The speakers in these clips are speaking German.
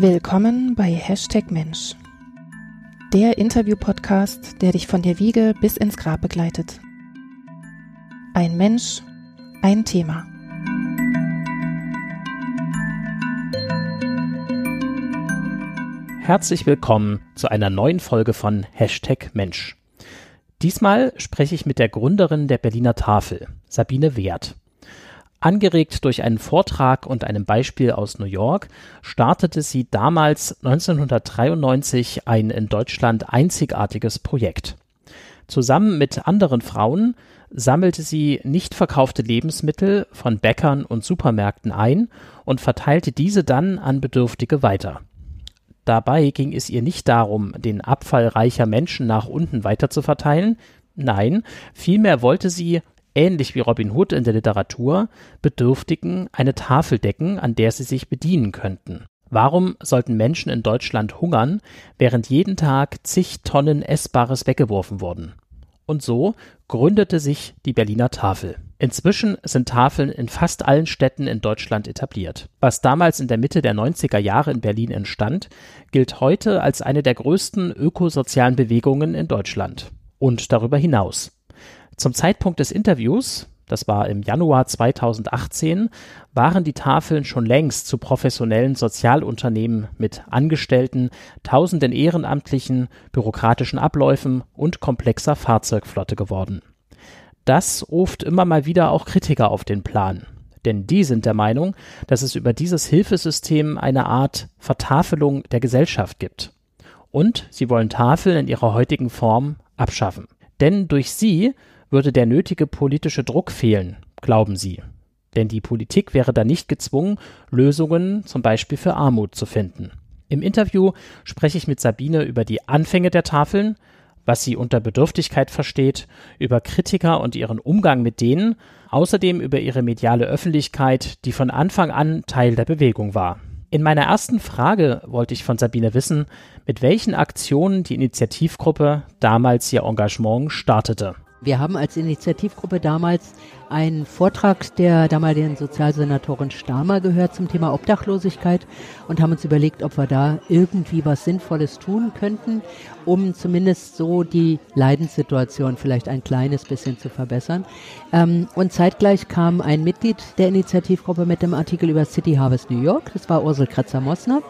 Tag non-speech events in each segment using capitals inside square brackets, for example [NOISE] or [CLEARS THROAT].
Willkommen bei Hashtag Mensch, der Interview-Podcast, der dich von der Wiege bis ins Grab begleitet. Ein Mensch, ein Thema. Herzlich willkommen zu einer neuen Folge von Hashtag Mensch. Diesmal spreche ich mit der Gründerin der Berliner Tafel, Sabine Wert. Angeregt durch einen Vortrag und einem Beispiel aus New York startete sie damals 1993 ein in Deutschland einzigartiges Projekt. Zusammen mit anderen Frauen sammelte sie nicht verkaufte Lebensmittel von Bäckern und Supermärkten ein und verteilte diese dann an Bedürftige weiter. Dabei ging es ihr nicht darum, den Abfall reicher Menschen nach unten weiter zu verteilen, nein, vielmehr wollte sie ähnlich wie Robin Hood in der Literatur, Bedürftigen eine Tafel decken, an der sie sich bedienen könnten. Warum sollten Menschen in Deutschland hungern, während jeden Tag zig Tonnen Essbares weggeworfen wurden? Und so gründete sich die Berliner Tafel. Inzwischen sind Tafeln in fast allen Städten in Deutschland etabliert. Was damals in der Mitte der 90er Jahre in Berlin entstand, gilt heute als eine der größten ökosozialen Bewegungen in Deutschland und darüber hinaus. Zum Zeitpunkt des Interviews, das war im Januar 2018, waren die Tafeln schon längst zu professionellen Sozialunternehmen mit Angestellten, tausenden Ehrenamtlichen, bürokratischen Abläufen und komplexer Fahrzeugflotte geworden. Das ruft immer mal wieder auch Kritiker auf den Plan. Denn die sind der Meinung, dass es über dieses Hilfesystem eine Art Vertafelung der Gesellschaft gibt. Und sie wollen Tafeln in ihrer heutigen Form abschaffen. Denn durch sie würde der nötige politische Druck fehlen, glauben sie. Denn die Politik wäre dann nicht gezwungen, Lösungen zum Beispiel für Armut zu finden. Im Interview spreche ich mit Sabine über die Anfänge der Tafeln, was sie unter Bedürftigkeit versteht, über Kritiker und ihren Umgang mit denen, außerdem über ihre mediale Öffentlichkeit, die von Anfang an Teil der Bewegung war. In meiner ersten Frage wollte ich von Sabine wissen, mit welchen Aktionen die Initiativgruppe damals ihr Engagement startete. Wir haben als Initiativgruppe damals einen Vortrag der damaligen Sozialsenatorin Stamer gehört zum Thema Obdachlosigkeit und haben uns überlegt, ob wir da irgendwie was Sinnvolles tun könnten, um zumindest so die Leidenssituation vielleicht ein kleines bisschen zu verbessern. Ähm, und zeitgleich kam ein Mitglied der Initiativgruppe mit dem Artikel über City Harvest New York, das war Ursel Kretzer-Mossner.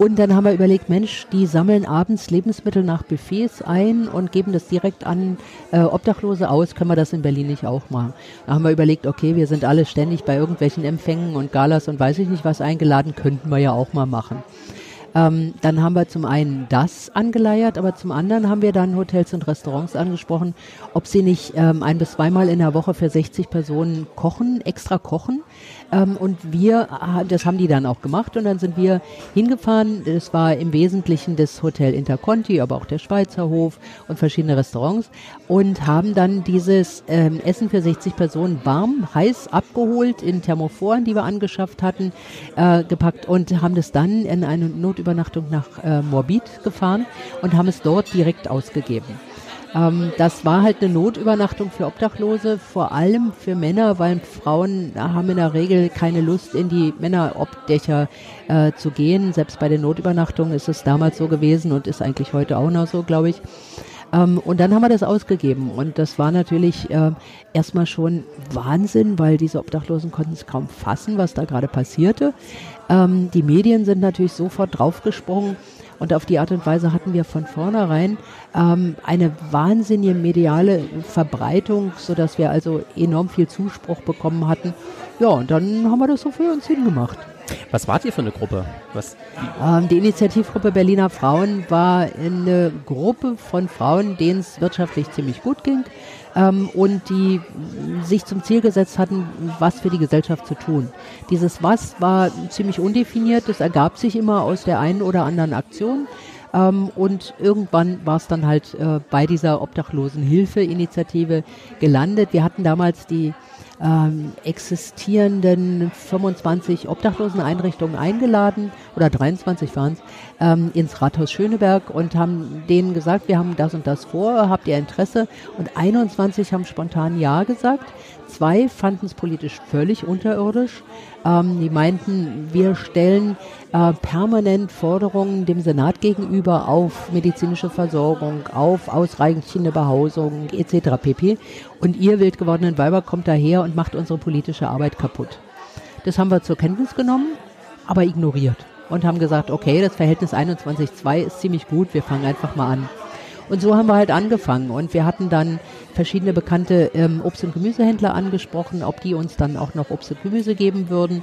Und dann haben wir überlegt, Mensch, die sammeln abends Lebensmittel nach Buffets ein und geben das direkt an äh, Obdachlose aus. Können wir das in Berlin nicht auch machen? Da haben wir überlegt, okay, wir sind alle ständig bei irgendwelchen Empfängen und Galas und weiß ich nicht was eingeladen, könnten wir ja auch mal machen. Ähm, dann haben wir zum einen das angeleiert, aber zum anderen haben wir dann Hotels und Restaurants angesprochen, ob sie nicht ähm, ein bis zweimal in der Woche für 60 Personen kochen, extra kochen. Ähm, und wir, das haben die dann auch gemacht und dann sind wir hingefahren. Das war im Wesentlichen das Hotel Interconti, aber auch der Schweizer Hof und verschiedene Restaurants und haben dann dieses ähm, Essen für 60 Personen warm, heiß abgeholt in Thermophoren, die wir angeschafft hatten, äh, gepackt und haben das dann in eine Notübernachtung nach äh, Morbid gefahren und haben es dort direkt ausgegeben. Ähm, das war halt eine Notübernachtung für Obdachlose, vor allem für Männer, weil Frauen haben in der Regel keine Lust, in die Männerobdächer äh, zu gehen. Selbst bei den Notübernachtungen ist es damals so gewesen und ist eigentlich heute auch noch so, glaube ich. Ähm, und dann haben wir das ausgegeben und das war natürlich äh, erstmal schon Wahnsinn, weil diese Obdachlosen konnten es kaum fassen, was da gerade passierte. Ähm, die Medien sind natürlich sofort draufgesprungen und auf die Art und Weise hatten wir von vornherein ähm, eine wahnsinnige mediale Verbreitung, sodass wir also enorm viel Zuspruch bekommen hatten. Ja, und dann haben wir das so für uns hingemacht. Was wart ihr für eine Gruppe? Was, ähm, die Initiativgruppe Berliner Frauen war eine Gruppe von Frauen, denen es wirtschaftlich ziemlich gut ging ähm, und die sich zum Ziel gesetzt hatten, was für die Gesellschaft zu tun. Dieses Was war ziemlich undefiniert, das ergab sich immer aus der einen oder anderen Aktion. Ähm, und irgendwann war es dann halt äh, bei dieser Obdachlosenhilfe-Initiative gelandet. Wir hatten damals die ähm, existierenden 25 Obdachloseneinrichtungen eingeladen, oder 23 waren es, ähm, ins Rathaus Schöneberg und haben denen gesagt, wir haben das und das vor, habt ihr Interesse? Und 21 haben spontan Ja gesagt. Zwei fanden es politisch völlig unterirdisch. Ähm, die meinten, wir stellen äh, permanent Forderungen dem Senat gegenüber auf medizinische Versorgung, auf ausreichende Behausung etc. pp. Und ihr wild gewordenen Weiber kommt daher und macht unsere politische Arbeit kaputt. Das haben wir zur Kenntnis genommen, aber ignoriert und haben gesagt, okay, das Verhältnis 21-2 ist ziemlich gut, wir fangen einfach mal an. Und so haben wir halt angefangen und wir hatten dann verschiedene bekannte ähm, Obst- und Gemüsehändler angesprochen, ob die uns dann auch noch Obst und Gemüse geben würden.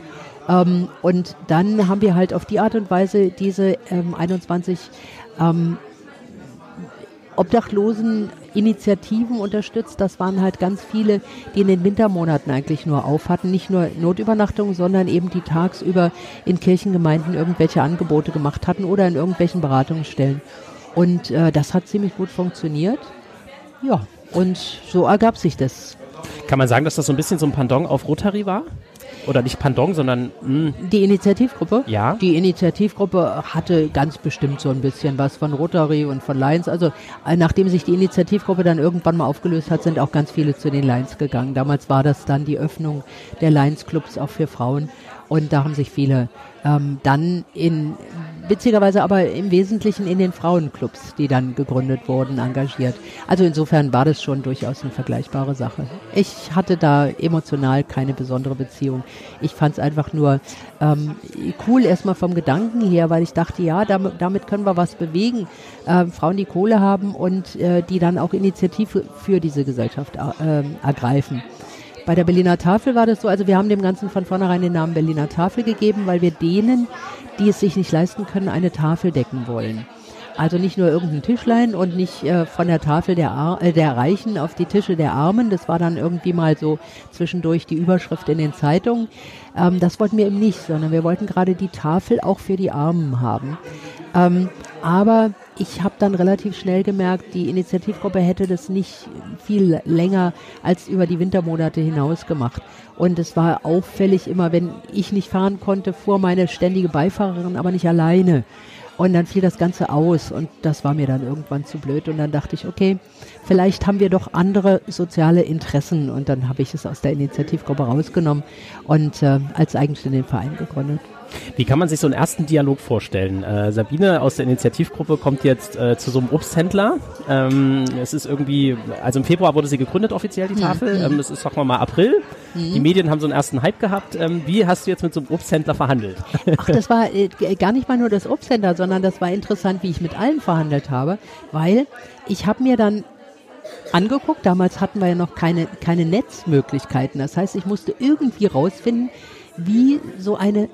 Ähm, und dann haben wir halt auf die Art und Weise diese ähm, 21 ähm, Obdachlosen Initiativen unterstützt. Das waren halt ganz viele, die in den Wintermonaten eigentlich nur auf hatten. Nicht nur Notübernachtungen, sondern eben die tagsüber in Kirchengemeinden irgendwelche Angebote gemacht hatten oder in irgendwelchen Beratungsstellen. Und äh, das hat ziemlich gut funktioniert. Ja, und so ergab sich das. Kann man sagen, dass das so ein bisschen so ein Pendant auf Rotary war? Oder nicht Pendant, sondern mh. Hm. die Initiativgruppe. Ja. Die Initiativgruppe hatte ganz bestimmt so ein bisschen was von Rotary und von Lions. Also äh, nachdem sich die Initiativgruppe dann irgendwann mal aufgelöst hat, sind auch ganz viele zu den Lions gegangen. Damals war das dann die Öffnung der Lions Clubs auch für Frauen. Und da haben sich viele ähm, dann in, witzigerweise aber im Wesentlichen in den Frauenclubs, die dann gegründet wurden, engagiert. Also insofern war das schon durchaus eine vergleichbare Sache. Ich hatte da emotional keine besondere Beziehung. Ich fand es einfach nur ähm, cool erstmal vom Gedanken her, weil ich dachte, ja, damit, damit können wir was bewegen. Äh, Frauen, die Kohle haben und äh, die dann auch Initiative für diese Gesellschaft äh, ergreifen. Bei der Berliner Tafel war das so, also wir haben dem Ganzen von vornherein den Namen Berliner Tafel gegeben, weil wir denen, die es sich nicht leisten können, eine Tafel decken wollen. Also nicht nur irgendein Tischlein und nicht äh, von der Tafel der, Ar äh, der Reichen auf die Tische der Armen. Das war dann irgendwie mal so zwischendurch die Überschrift in den Zeitungen. Ähm, das wollten wir eben nicht, sondern wir wollten gerade die Tafel auch für die Armen haben. Ähm, aber ich habe dann relativ schnell gemerkt, die Initiativgruppe hätte das nicht viel länger als über die Wintermonate hinaus gemacht. Und es war auffällig immer, wenn ich nicht fahren konnte, fuhr meine ständige Beifahrerin aber nicht alleine. Und dann fiel das Ganze aus und das war mir dann irgendwann zu blöd. Und dann dachte ich, okay, vielleicht haben wir doch andere soziale Interessen. Und dann habe ich es aus der Initiativgruppe rausgenommen und äh, als eigenständigen Verein gegründet. Wie kann man sich so einen ersten Dialog vorstellen? Äh, Sabine aus der Initiativgruppe kommt jetzt äh, zu so einem Obsthändler. Ähm, es ist irgendwie, also im Februar wurde sie gegründet offiziell, die mhm. Tafel. Mhm. Ähm, es ist, sagen wir mal, April. Mhm. Die Medien haben so einen ersten Hype gehabt. Ähm, wie hast du jetzt mit so einem Obsthändler verhandelt? Ach, das war äh, gar nicht mal nur das Obsthändler, sondern das war interessant, wie ich mit allen verhandelt habe, weil ich habe mir dann angeguckt, damals hatten wir ja noch keine, keine Netzmöglichkeiten. Das heißt, ich musste irgendwie rausfinden, wie so eine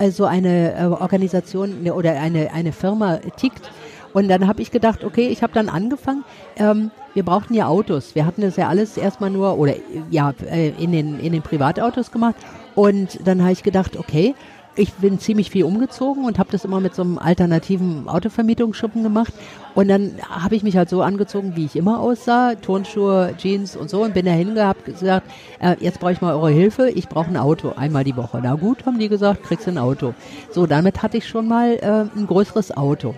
also eine äh, Organisation ne, oder eine, eine Firma tickt. Und dann habe ich gedacht, okay, ich habe dann angefangen, ähm, wir brauchten ja Autos. Wir hatten das ja alles erstmal nur oder ja äh, in den in den Privatautos gemacht. Und dann habe ich gedacht, okay, ich bin ziemlich viel umgezogen und habe das immer mit so einem alternativen Autovermietungsschuppen gemacht. Und dann habe ich mich halt so angezogen, wie ich immer aussah, Turnschuhe, Jeans und so und bin da hingehabt gesagt, äh, jetzt brauche ich mal eure Hilfe, ich brauche ein Auto, einmal die Woche. Na gut, haben die gesagt, kriegst ein Auto. So, damit hatte ich schon mal äh, ein größeres Auto.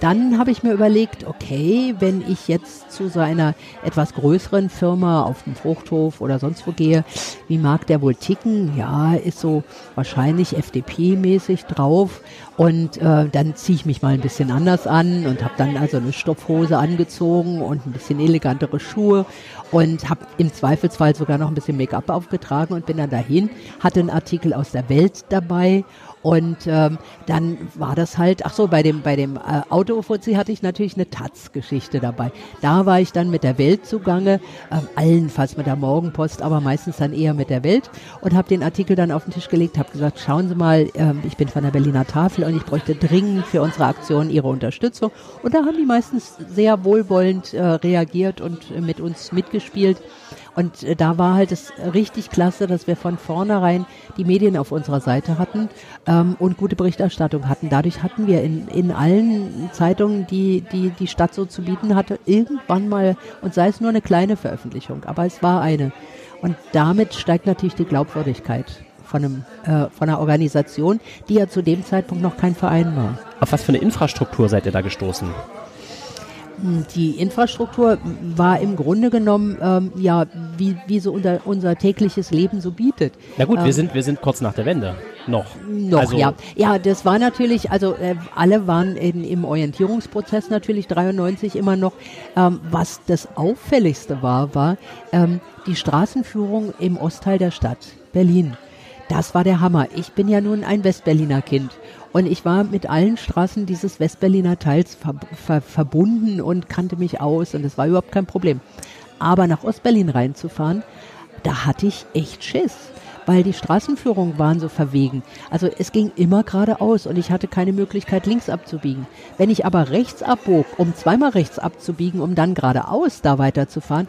Dann habe ich mir überlegt, okay, wenn ich jetzt zu so einer etwas größeren Firma auf dem Fruchthof oder sonst wo gehe, wie mag der wohl ticken? Ja, ist so wahrscheinlich FDP-mäßig drauf. Und äh, dann ziehe ich mich mal ein bisschen anders an und habe dann also eine Stoffhose angezogen und ein bisschen elegantere Schuhe und habe im Zweifelsfall sogar noch ein bisschen Make-up aufgetragen und bin dann dahin, hatte einen Artikel aus der Welt dabei und ähm, dann war das halt, ach so, bei dem, bei dem äh, Auto-Fuzzi hatte ich natürlich eine Taz-Geschichte dabei. Da war ich dann mit der Welt zugange, äh, allenfalls mit der Morgenpost, aber meistens dann eher mit der Welt und habe den Artikel dann auf den Tisch gelegt, habe gesagt, schauen Sie mal, äh, ich bin von der Berliner Tafel und ich bräuchte dringend für unsere Aktion Ihre Unterstützung. Und da haben die meistens sehr wohlwollend äh, reagiert und äh, mit uns mitgespielt. Und äh, da war halt es richtig klasse, dass wir von vornherein die Medien auf unserer Seite hatten ähm, und gute Berichterstattung hatten. Dadurch hatten wir in, in allen Zeitungen, die, die die Stadt so zu bieten hatte, irgendwann mal, und sei es nur eine kleine Veröffentlichung, aber es war eine. Und damit steigt natürlich die Glaubwürdigkeit von, einem, äh, von einer Organisation, die ja zu dem Zeitpunkt noch kein Verein war. Auf was für eine Infrastruktur seid ihr da gestoßen? Die Infrastruktur war im Grunde genommen ähm, ja wie, wie so unser, unser tägliches Leben so bietet. Na gut, ähm, wir sind wir sind kurz nach der Wende noch. Noch, also, ja. Ja, das war natürlich, also äh, alle waren in, im Orientierungsprozess natürlich 93 immer noch. Ähm, was das Auffälligste war, war ähm, die Straßenführung im Ostteil der Stadt, Berlin. Das war der Hammer. Ich bin ja nun ein Westberliner Kind. Und ich war mit allen Straßen dieses Westberliner Teils ver ver verbunden und kannte mich aus und es war überhaupt kein Problem. Aber nach Ostberlin reinzufahren, da hatte ich echt Schiss, weil die Straßenführungen waren so verwegen. Also es ging immer geradeaus und ich hatte keine Möglichkeit, links abzubiegen. Wenn ich aber rechts abbog, um zweimal rechts abzubiegen, um dann geradeaus da weiterzufahren,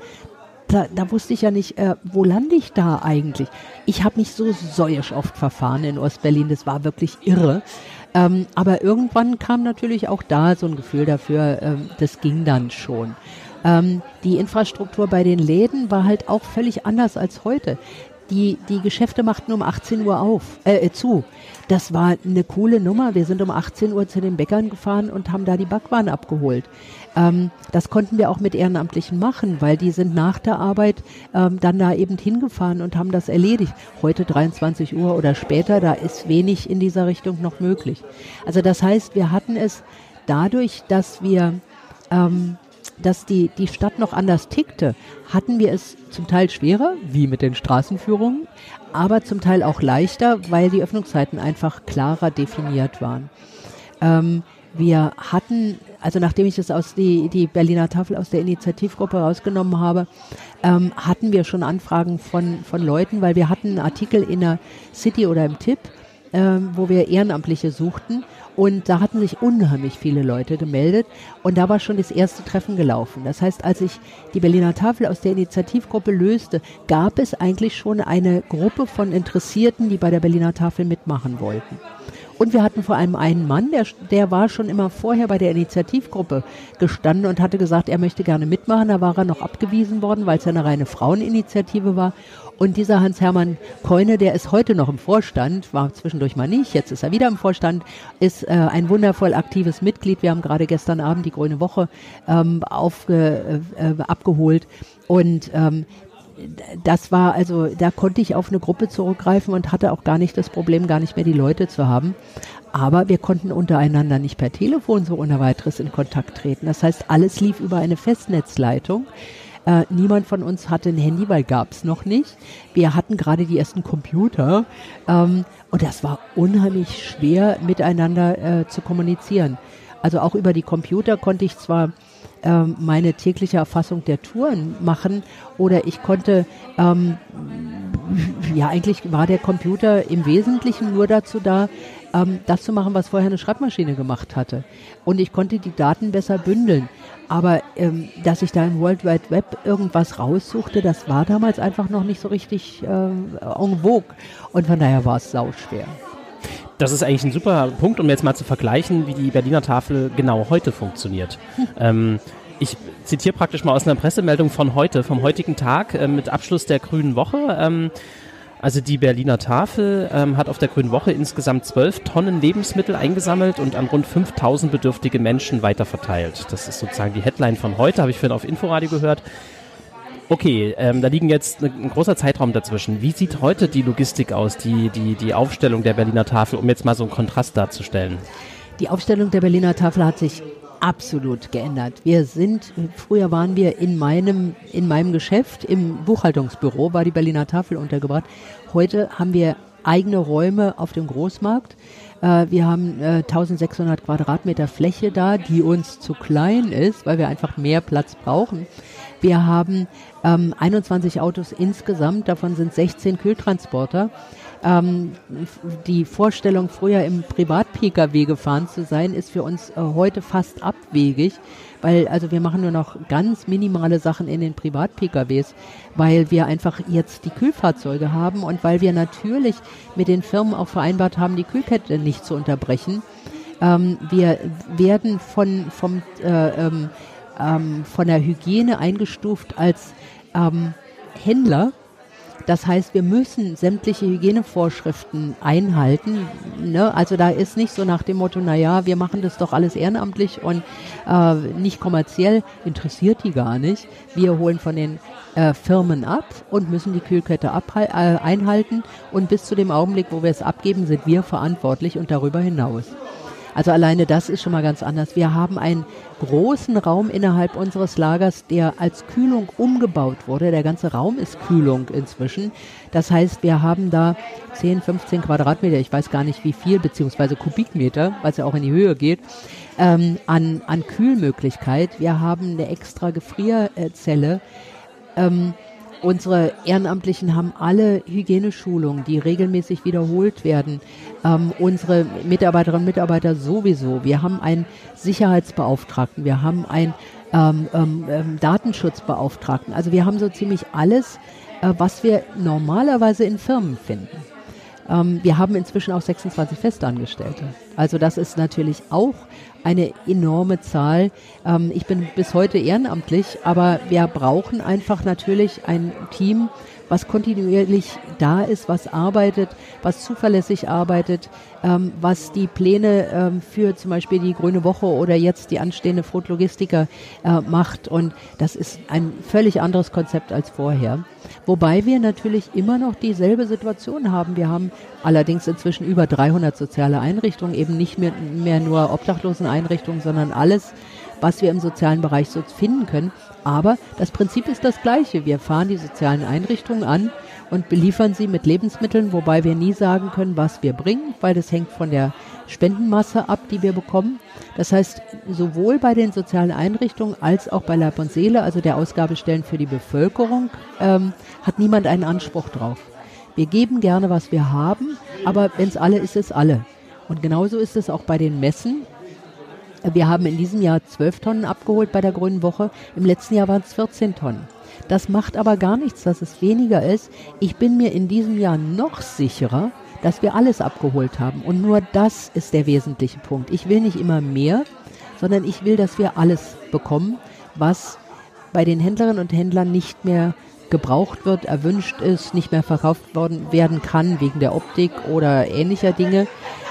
da, da wusste ich ja nicht, äh, wo lande ich da eigentlich. Ich habe mich so säuisch oft verfahren in Ostberlin, das war wirklich irre. Ähm, aber irgendwann kam natürlich auch da so ein Gefühl dafür, ähm, das ging dann schon. Ähm, die Infrastruktur bei den Läden war halt auch völlig anders als heute. Die, die Geschäfte machten um 18 Uhr auf, äh, zu. Das war eine coole Nummer. Wir sind um 18 Uhr zu den Bäckern gefahren und haben da die Backwaren abgeholt. Ähm, das konnten wir auch mit Ehrenamtlichen machen, weil die sind nach der Arbeit ähm, dann da eben hingefahren und haben das erledigt. Heute 23 Uhr oder später, da ist wenig in dieser Richtung noch möglich. Also das heißt, wir hatten es dadurch, dass wir ähm, dass die, die Stadt noch anders tickte, hatten wir es zum Teil schwerer, wie mit den Straßenführungen, aber zum Teil auch leichter, weil die Öffnungszeiten einfach klarer definiert waren. Ähm, wir hatten, also nachdem ich das aus die, die Berliner Tafel aus der Initiativgruppe rausgenommen habe, ähm, hatten wir schon Anfragen von, von Leuten, weil wir hatten einen Artikel in der City oder im Tipp, ähm, wo wir Ehrenamtliche suchten. Und da hatten sich unheimlich viele Leute gemeldet. Und da war schon das erste Treffen gelaufen. Das heißt, als ich die Berliner Tafel aus der Initiativgruppe löste, gab es eigentlich schon eine Gruppe von Interessierten, die bei der Berliner Tafel mitmachen wollten. Und wir hatten vor allem einen Mann, der, der war schon immer vorher bei der Initiativgruppe gestanden und hatte gesagt, er möchte gerne mitmachen. Da war er noch abgewiesen worden, weil es ja eine reine Fraueninitiative war. Und dieser Hans-Hermann Keune, der ist heute noch im Vorstand, war zwischendurch mal nicht, jetzt ist er wieder im Vorstand, ist äh, ein wundervoll aktives Mitglied. Wir haben gerade gestern Abend die Grüne Woche ähm, aufge, äh, abgeholt. Und ähm, das war also, da konnte ich auf eine Gruppe zurückgreifen und hatte auch gar nicht das Problem, gar nicht mehr die Leute zu haben. Aber wir konnten untereinander nicht per Telefon so ohne weiteres in Kontakt treten. Das heißt, alles lief über eine Festnetzleitung. Äh, niemand von uns hatte ein Handy, weil gab es noch nicht. Wir hatten gerade die ersten Computer ähm, und das war unheimlich schwer miteinander äh, zu kommunizieren. Also auch über die Computer konnte ich zwar ähm, meine tägliche Erfassung der Touren machen oder ich konnte, ähm, ja eigentlich war der Computer im Wesentlichen nur dazu da, ähm, das zu machen, was vorher eine Schreibmaschine gemacht hatte. Und ich konnte die Daten besser bündeln. Aber ähm, dass ich da im World Wide Web irgendwas raussuchte, das war damals einfach noch nicht so richtig äh, en vogue. Und von daher war es sauschwer. Das ist eigentlich ein super Punkt, um jetzt mal zu vergleichen, wie die Berliner Tafel genau heute funktioniert. Hm. [LAUGHS] Ähm, ich zitiere praktisch mal aus einer Pressemeldung von heute, vom heutigen Tag äh, mit Abschluss der Grünen Woche. Ähm, also die Berliner Tafel ähm, hat auf der Grünen Woche insgesamt zwölf Tonnen Lebensmittel eingesammelt und an rund 5000 bedürftige Menschen weiterverteilt. Das ist sozusagen die Headline von heute, habe ich vorhin auf Inforadio gehört. Okay, ähm, da liegen jetzt ne, ein großer Zeitraum dazwischen. Wie sieht heute die Logistik aus, die, die, die Aufstellung der Berliner Tafel, um jetzt mal so einen Kontrast darzustellen? Die Aufstellung der Berliner Tafel hat sich absolut geändert. Wir sind, früher waren wir in meinem, in meinem Geschäft, im Buchhaltungsbüro, war die Berliner Tafel untergebracht. Heute haben wir eigene Räume auf dem Großmarkt. Äh, wir haben äh, 1600 Quadratmeter Fläche da, die uns zu klein ist, weil wir einfach mehr Platz brauchen. Wir haben ähm, 21 Autos insgesamt, davon sind 16 Kühltransporter. Ähm, die Vorstellung, früher im Privat-Pkw gefahren zu sein, ist für uns äh, heute fast abwegig, weil also wir machen nur noch ganz minimale Sachen in den Privat-PKWs, weil wir einfach jetzt die Kühlfahrzeuge haben und weil wir natürlich mit den Firmen auch vereinbart haben, die Kühlkette nicht zu unterbrechen. Ähm, wir werden von, vom äh, ähm, ähm, von der Hygiene eingestuft als ähm, Händler Das heißt, wir müssen sämtliche Hygienevorschriften einhalten. Ne? Also da ist nicht so nach dem Motto, na ja, wir machen das doch alles ehrenamtlich und äh, nicht kommerziell, interessiert die gar nicht. Wir holen von den äh, Firmen ab und müssen die Kühlkette äh, einhalten und bis zu dem Augenblick, wo wir es abgeben, sind wir verantwortlich und darüber hinaus. Also alleine das ist schon mal ganz anders. Wir haben einen großen Raum innerhalb unseres Lagers, der als Kühlung umgebaut wurde. Der ganze Raum ist Kühlung inzwischen. Das heißt, wir haben da 10, 15 Quadratmeter, ich weiß gar nicht wie viel, beziehungsweise Kubikmeter, weil es ja auch in die Höhe geht, ähm, an, an Kühlmöglichkeit. Wir haben eine extra Gefrierzelle. Ähm, Unsere Ehrenamtlichen haben alle Hygieneschulungen, die regelmäßig wiederholt werden. Ähm, unsere Mitarbeiterinnen und Mitarbeiter sowieso. Wir haben einen Sicherheitsbeauftragten, wir haben einen ähm, ähm, ähm Datenschutzbeauftragten. Also wir haben so ziemlich alles, äh, was wir normalerweise in Firmen finden. Ähm, wir haben inzwischen auch 26 Festangestellte. Also das ist natürlich auch eine enorme Zahl. Ähm, ich bin bis heute ehrenamtlich, aber wir brauchen einfach natürlich ein Team, was kontinuierlich da ist, was arbeitet, was zuverlässig arbeitet, ähm, was die Pläne ähm, für zum Beispiel die Grüne Woche oder jetzt die anstehende Logistiker äh, macht. Und das ist ein völlig anderes Konzept als vorher. Wobei wir natürlich immer noch dieselbe Situation haben. Wir haben allerdings inzwischen über 300 soziale Einrichtungen, eben nicht mehr, mehr nur Obdachloseneinrichtungen, sondern alles, was wir im sozialen Bereich so finden können. Aber das Prinzip ist das gleiche. Wir fahren die sozialen Einrichtungen an und beliefern sie mit Lebensmitteln, wobei wir nie sagen können, was wir bringen, weil das hängt von der Spendenmasse ab, die wir bekommen. Das heißt, sowohl bei den sozialen Einrichtungen als auch bei Leib und Seele, also der Ausgabestellen für die Bevölkerung, ähm, hat niemand einen Anspruch drauf. Wir geben gerne, was wir haben, aber wenn es alle ist, ist alle. Und genauso ist es auch bei den Messen. Wir haben in diesem Jahr 12 Tonnen abgeholt bei der Grünen Woche. Im letzten Jahr waren es 14 Tonnen. Das macht aber gar nichts, dass es weniger ist. Ich bin mir in diesem Jahr noch sicherer, dass wir alles abgeholt haben. Und nur das ist der wesentliche Punkt. Ich will nicht immer mehr, sondern ich will, dass wir alles bekommen, was bei den Händlerinnen und Händlern nicht mehr gebraucht wird, erwünscht ist, nicht mehr verkauft worden werden kann wegen der Optik oder ähnlicher Dinge.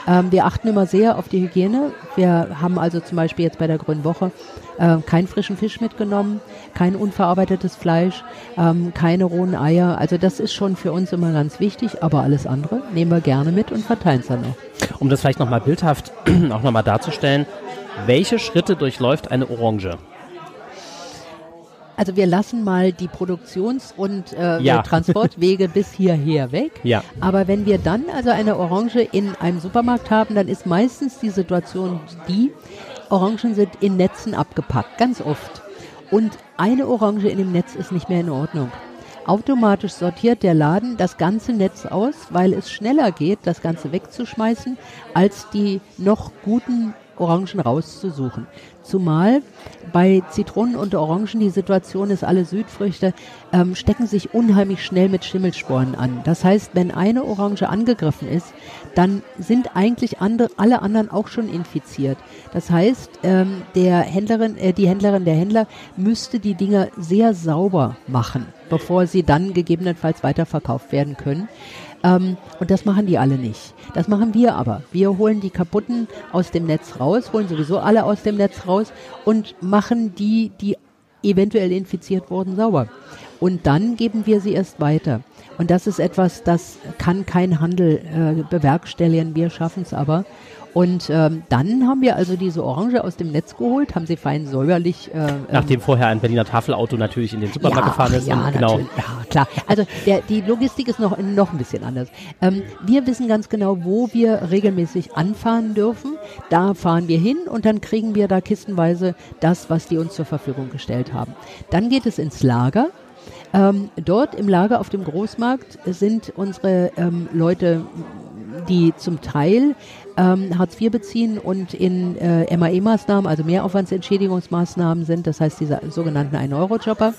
Ähm, wir achten immer sehr auf die Hygiene. Wir haben also zum Beispiel jetzt bei der Grünen Woche äh, keinen frischen Fisch mitgenommen, kein unverarbeitetes Fleisch, ähm, keine rohen Eier. Also das ist schon für uns immer ganz wichtig, aber alles andere nehmen wir gerne mit und verteilen es dann noch. Um das vielleicht nochmal bildhaft [CLEARS THROAT] auch nochmal darzustellen, welche Schritte durchläuft eine Orange? Also wir lassen mal die Produktions- und äh, ja. Transportwege [LAUGHS] bis hierher weg. Ja. Aber wenn wir dann also eine Orange in einem Supermarkt haben, dann ist meistens die Situation die, Orangen sind in Netzen abgepackt, ganz oft. Und eine Orange in dem Netz ist nicht mehr in Ordnung. Automatisch sortiert der Laden das ganze Netz aus, weil es schneller geht, das Ganze wegzuschmeißen, als die noch guten Orangen rauszusuchen. Zumal bei Zitronen und Orangen die Situation ist, alle Südfrüchte ähm, stecken sich unheimlich schnell mit Schimmelsporen an. Das heißt, wenn eine Orange angegriffen ist, dann sind eigentlich andere, alle anderen auch schon infiziert. Das heißt, ähm, der Händlerin, äh, die Händlerin, der Händler müsste die Dinger sehr sauber machen, bevor sie dann gegebenenfalls weiterverkauft werden können. Ähm, und das machen die alle nicht. Das machen wir aber. Wir holen die kaputten aus dem Netz raus, holen sowieso alle aus dem Netz raus und machen die, die eventuell infiziert wurden, sauber. Und dann geben wir sie erst weiter. Und das ist etwas, das kann kein Handel äh, bewerkstelligen. Wir schaffen es aber. Und ähm, dann haben wir also diese Orange aus dem Netz geholt, haben sie fein säuberlich. Äh, ähm, Nachdem vorher ein Berliner Tafelauto natürlich in den Supermarkt ja, gefahren ist. Ja, genau. ja, klar. Also der, die Logistik ist noch, noch ein bisschen anders. Ähm, wir wissen ganz genau, wo wir regelmäßig anfahren dürfen. Da fahren wir hin und dann kriegen wir da kistenweise das, was die uns zur Verfügung gestellt haben. Dann geht es ins Lager. Ähm, dort im Lager auf dem Großmarkt sind unsere ähm, Leute die zum Teil ähm, Hartz IV beziehen und in äh, MAE-Maßnahmen, also Mehraufwandsentschädigungsmaßnahmen sind, das heißt diese sogenannten 1-Euro-Jobber.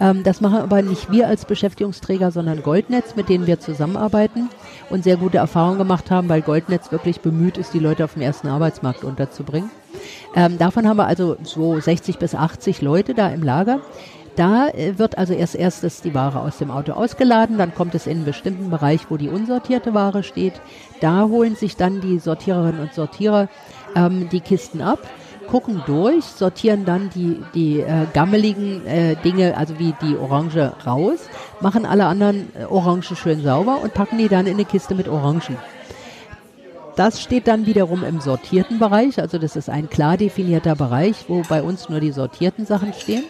Ähm, das machen aber nicht wir als Beschäftigungsträger, sondern Goldnetz, mit denen wir zusammenarbeiten und sehr gute Erfahrungen gemacht haben, weil Goldnetz wirklich bemüht ist, die Leute auf dem ersten Arbeitsmarkt unterzubringen. Ähm, davon haben wir also so 60 bis 80 Leute da im Lager. Da äh, wird also erst erstes die Ware aus dem Auto ausgeladen, dann kommt es in einen bestimmten Bereich, wo die unsortierte Ware steht. Da holen sich dann die Sortiererinnen und Sortierer ähm, die Kisten ab gucken durch, sortieren dann die, die äh, gammeligen äh, Dinge, also wie die Orange raus, machen alle anderen äh, Orangen schön sauber und packen die dann in eine Kiste mit Orangen. Das steht dann wiederum im sortierten Bereich, also das ist ein klar definierter Bereich, wo bei uns nur die sortierten Sachen stehen.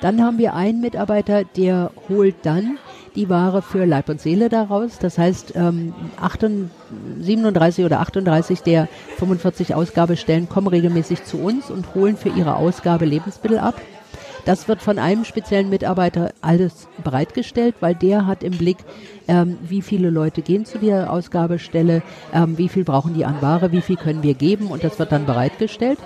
Dann haben wir einen Mitarbeiter, der holt dann die Ware für Leib und Seele daraus. Das heißt, ähm, 38, 37 oder 38 der 45 Ausgabestellen kommen regelmäßig zu uns und holen für ihre Ausgabe Lebensmittel ab. Das wird von einem speziellen Mitarbeiter alles bereitgestellt, weil der hat im Blick, ähm, wie viele Leute gehen zu der Ausgabestelle, ähm, wie viel brauchen die an Ware, wie viel können wir geben und das wird dann bereitgestellt.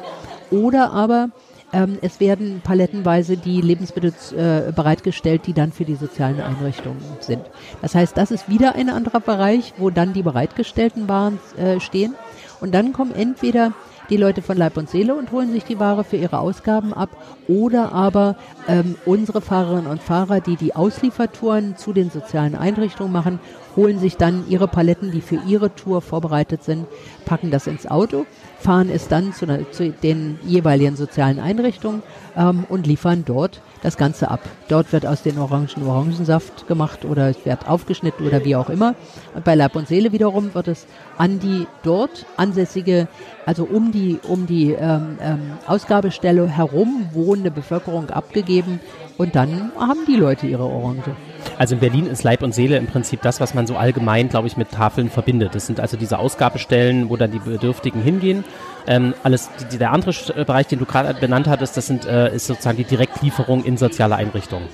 Oder aber ähm, es werden palettenweise die Lebensmittel äh, bereitgestellt, die dann für die sozialen Einrichtungen sind. Das heißt, das ist wieder ein anderer Bereich, wo dann die bereitgestellten Waren äh, stehen. Und dann kommen entweder die Leute von Leib und Seele und holen sich die Ware für ihre Ausgaben ab oder aber ähm, unsere Fahrerinnen und Fahrer, die die Ausliefertouren zu den sozialen Einrichtungen machen, holen sich dann ihre Paletten, die für ihre Tour vorbereitet sind, packen das ins Auto fahren es dann zu, zu den jeweiligen sozialen Einrichtungen ähm, und liefern dort das Ganze ab. Dort wird aus den Orangen Orangensaft gemacht oder es wird aufgeschnitten oder wie auch immer. Und bei Leib und Seele wiederum wird es an die dort ansässige, also um die, um die ähm, ähm, Ausgabestelle herum wohnende Bevölkerung abgegeben und dann haben die Leute ihre Orange. Also in Berlin ist Leib und Seele im Prinzip das, was man so allgemein, glaube ich, mit Tafeln verbindet. Das sind also diese Ausgabestellen, wo dann die Bedürftigen hingehen. Ähm, alles, die, der andere äh, Bereich, den du gerade benannt hattest, das sind, äh, ist sozusagen die Direktlieferung in soziale Einrichtungen.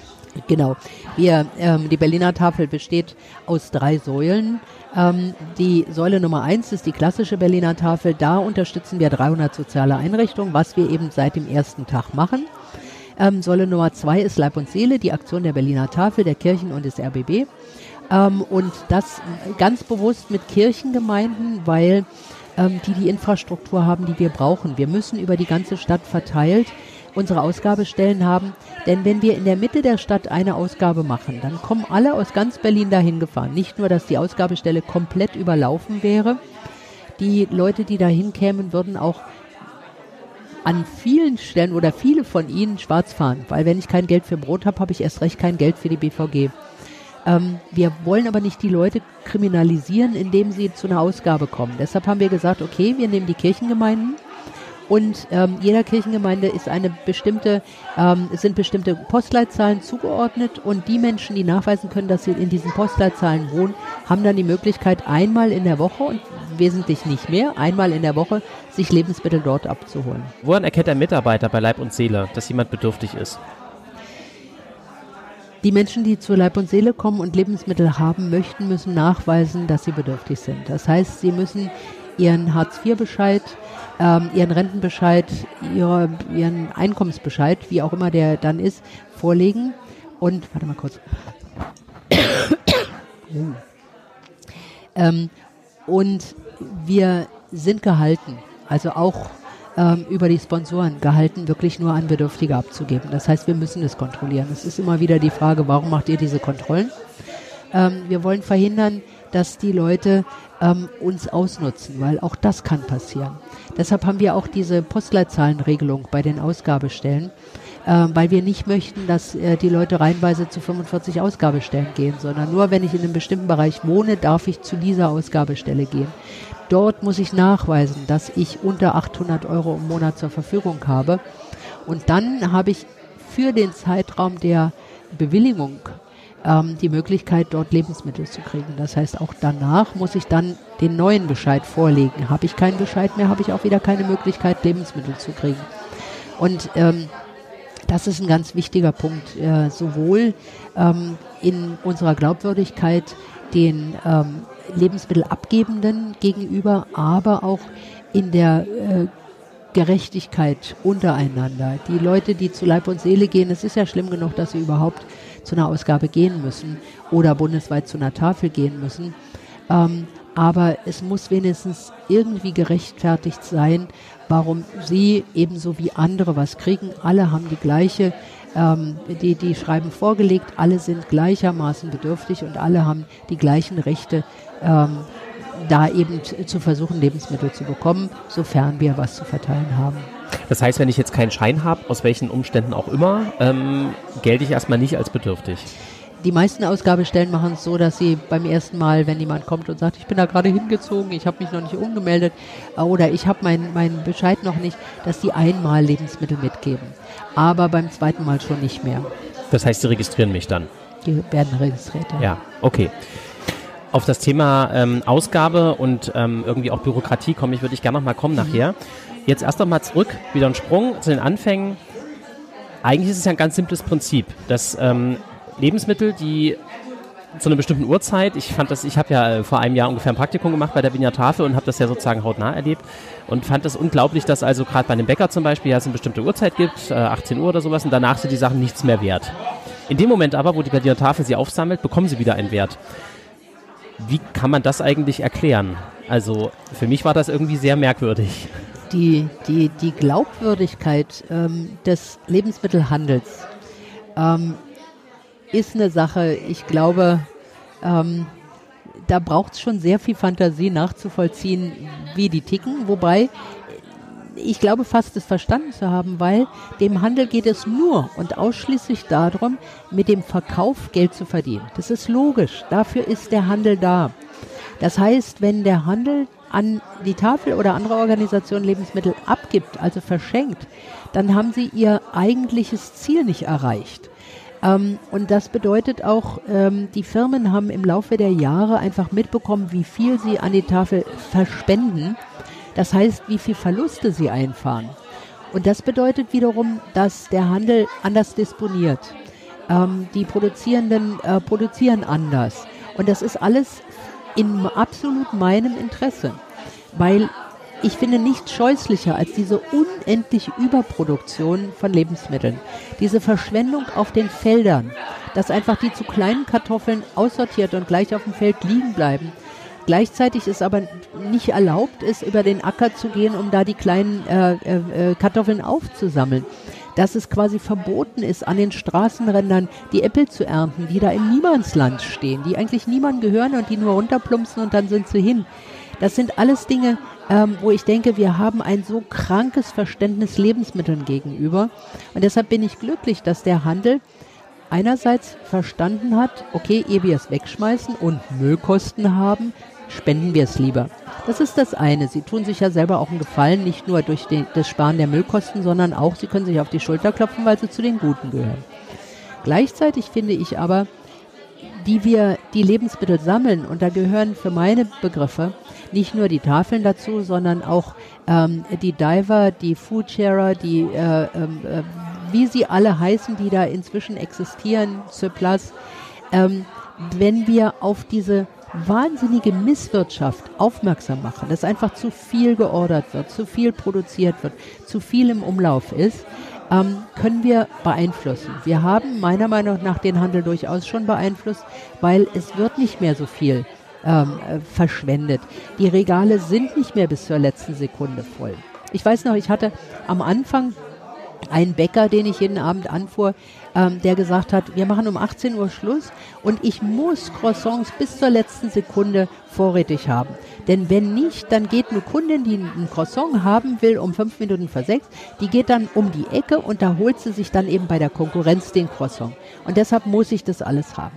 Genau. Wir, ähm, die Berliner Tafel besteht aus drei Säulen. Ähm, die Säule Nummer eins ist die klassische Berliner Tafel. Da unterstützen wir 300 soziale Einrichtungen, was wir eben seit dem ersten Tag machen. Ähm, Säule Nummer zwei ist Leib und Seele, die Aktion der Berliner Tafel, der Kirchen und des RBB. Ähm, und das ganz bewusst mit Kirchengemeinden, weil ähm, die die Infrastruktur haben, die wir brauchen. Wir müssen über die ganze Stadt verteilt unsere Ausgabestellen haben. Denn wenn wir in der Mitte der Stadt eine Ausgabe machen, dann kommen alle aus ganz Berlin dahin gefahren. Nicht nur, dass die Ausgabestelle komplett überlaufen wäre, die Leute, die dahin kämen, würden auch an vielen Stellen oder viele von ihnen schwarz fahren, weil wenn ich kein Geld für Brot habe, habe ich erst recht kein Geld für die BVG. Ähm, wir wollen aber nicht die Leute kriminalisieren, indem sie zu einer Ausgabe kommen. Deshalb haben wir gesagt, okay, wir nehmen die Kirchengemeinden und ähm, jeder Kirchengemeinde ist eine bestimmte, ähm, sind bestimmte Postleitzahlen zugeordnet und die Menschen, die nachweisen können, dass sie in diesen Postleitzahlen wohnen, haben dann die Möglichkeit, einmal in der Woche und wesentlich nicht mehr, einmal in der Woche sich Lebensmittel dort abzuholen. Woran erkennt ein Mitarbeiter bei Leib und Seele, dass jemand bedürftig ist? Die Menschen, die zu Leib und Seele kommen und Lebensmittel haben möchten, müssen nachweisen, dass sie bedürftig sind. Das heißt, sie müssen ihren Hartz-IV-Bescheid ähm, ihren Rentenbescheid, ihre, ihren Einkommensbescheid, wie auch immer der dann ist, vorlegen. Und, warte mal kurz. [COUGHS] ähm, und wir sind gehalten, also auch ähm, über die Sponsoren gehalten, wirklich nur an Bedürftige abzugeben. Das heißt, wir müssen es kontrollieren. Es ist immer wieder die Frage, warum macht ihr diese Kontrollen? Ähm, wir wollen verhindern, dass die Leute ähm, uns ausnutzen, weil auch das kann passieren. Deshalb haben wir auch diese Postleitzahlenregelung bei den Ausgabestellen, äh, weil wir nicht möchten, dass äh, die Leute reihenweise zu 45 Ausgabestellen gehen, sondern nur wenn ich in einem bestimmten Bereich wohne, darf ich zu dieser Ausgabestelle gehen. Dort muss ich nachweisen, dass ich unter 800 Euro im Monat zur Verfügung habe. Und dann habe ich für den Zeitraum der Bewilligung ähm, die Möglichkeit, dort Lebensmittel zu kriegen. Das heißt, auch danach muss ich dann den neuen Bescheid vorlegen. Habe ich keinen Bescheid mehr, habe ich auch wieder keine Möglichkeit, Lebensmittel zu kriegen. Und ähm, das ist ein ganz wichtiger Punkt, äh, sowohl ähm, in unserer Glaubwürdigkeit den ähm, Lebensmittelabgebenden gegenüber, aber auch in der äh, Gerechtigkeit untereinander. Die Leute, die zu Leib und Seele gehen, es ist ja schlimm genug, dass sie überhaupt zu einer Ausgabe gehen müssen oder bundesweit zu einer Tafel gehen müssen. Ähm, aber es muss wenigstens irgendwie gerechtfertigt sein, warum sie ebenso wie andere was kriegen. Alle haben die gleiche ähm, die, die schreiben vorgelegt, alle sind gleichermaßen bedürftig und alle haben die gleichen Rechte, ähm, da eben zu versuchen, Lebensmittel zu bekommen, sofern wir was zu verteilen haben. Das heißt, wenn ich jetzt keinen Schein habe, aus welchen Umständen auch immer, ähm, gelte ich erstmal nicht als bedürftig. Die meisten Ausgabestellen machen es so, dass sie beim ersten Mal, wenn jemand kommt und sagt, ich bin da gerade hingezogen, ich habe mich noch nicht umgemeldet äh, oder ich habe meinen mein Bescheid noch nicht, dass die einmal Lebensmittel mitgeben. Aber beim zweiten Mal schon nicht mehr. Das heißt, sie registrieren mich dann? Die werden registriert, ja. Ja, okay. Auf das Thema ähm, Ausgabe und ähm, irgendwie auch Bürokratie komme ich, würde ich gerne noch mal kommen mhm. nachher. Jetzt erst noch mal zurück, wieder ein Sprung zu den Anfängen. Eigentlich ist es ja ein ganz simples Prinzip, dass ähm, Lebensmittel, die zu einer bestimmten Uhrzeit. Ich fand das, ich habe ja äh, vor einem Jahr ungefähr ein Praktikum gemacht bei der Wiener Tafel und habe das ja sozusagen hautnah erlebt und fand das unglaublich, dass also gerade bei einem Bäcker zum Beispiel ja, es eine bestimmte Uhrzeit gibt, äh, 18 Uhr oder sowas und danach sind die Sachen nichts mehr wert. In dem Moment aber, wo die Wiener Tafel sie aufsammelt, bekommen sie wieder einen Wert. Wie kann man das eigentlich erklären? Also für mich war das irgendwie sehr merkwürdig. Die, die, die Glaubwürdigkeit ähm, des Lebensmittelhandels ähm, ist eine Sache, ich glaube, ähm, da braucht es schon sehr viel Fantasie nachzuvollziehen, wie die ticken. Wobei ich glaube fast es verstanden zu haben, weil dem Handel geht es nur und ausschließlich darum, mit dem Verkauf Geld zu verdienen. Das ist logisch. Dafür ist der Handel da. Das heißt, wenn der Handel an die Tafel oder andere Organisationen Lebensmittel abgibt, also verschenkt, dann haben sie ihr eigentliches Ziel nicht erreicht. Ähm, und das bedeutet auch, ähm, die Firmen haben im Laufe der Jahre einfach mitbekommen, wie viel sie an die Tafel verspenden. Das heißt, wie viel Verluste sie einfahren. Und das bedeutet wiederum, dass der Handel anders disponiert. Ähm, die Produzierenden äh, produzieren anders. Und das ist alles in absolut meinem Interesse. Weil ich finde nichts scheußlicher als diese unendliche Überproduktion von Lebensmitteln. Diese Verschwendung auf den Feldern, dass einfach die zu kleinen Kartoffeln aussortiert und gleich auf dem Feld liegen bleiben. Gleichzeitig ist aber nicht erlaubt, ist über den Acker zu gehen, um da die kleinen äh, äh, äh, Kartoffeln aufzusammeln. Dass es quasi verboten ist, an den Straßenrändern die Äpfel zu ernten, die da im Niemandsland stehen, die eigentlich niemandem gehören und die nur runterplumpsen und dann sind sie hin. Das sind alles Dinge, ähm, wo ich denke, wir haben ein so krankes Verständnis Lebensmitteln gegenüber. Und deshalb bin ich glücklich, dass der Handel einerseits verstanden hat, okay, ehe wir es wegschmeißen und Müllkosten haben, spenden wir es lieber. Das ist das eine. Sie tun sich ja selber auch einen Gefallen, nicht nur durch den, das Sparen der Müllkosten, sondern auch, sie können sich auf die Schulter klopfen, weil sie zu den Guten gehören. Gleichzeitig finde ich aber, die wir die Lebensmittel sammeln, und da gehören für meine Begriffe nicht nur die Tafeln dazu, sondern auch ähm, die Diver, die Foodsharer, die, äh, ähm, äh, wie sie alle heißen, die da inzwischen existieren, Surplus. Ähm, wenn wir auf diese wahnsinnige Misswirtschaft aufmerksam machen, dass einfach zu viel geordert wird, zu viel produziert wird, zu viel im Umlauf ist, ähm, können wir beeinflussen. Wir haben meiner Meinung nach den Handel durchaus schon beeinflusst, weil es wird nicht mehr so viel ähm, äh, verschwendet. Die Regale sind nicht mehr bis zur letzten Sekunde voll. Ich weiß noch, ich hatte am Anfang einen Bäcker, den ich jeden Abend anfuhr, ähm, der gesagt hat, wir machen um 18 Uhr Schluss und ich muss Croissants bis zur letzten Sekunde vorrätig haben. Denn wenn nicht, dann geht eine Kundin, die ein Croissant haben will, um fünf Minuten vor sechs, die geht dann um die Ecke und da holt sie sich dann eben bei der Konkurrenz den Croissant. Und deshalb muss ich das alles haben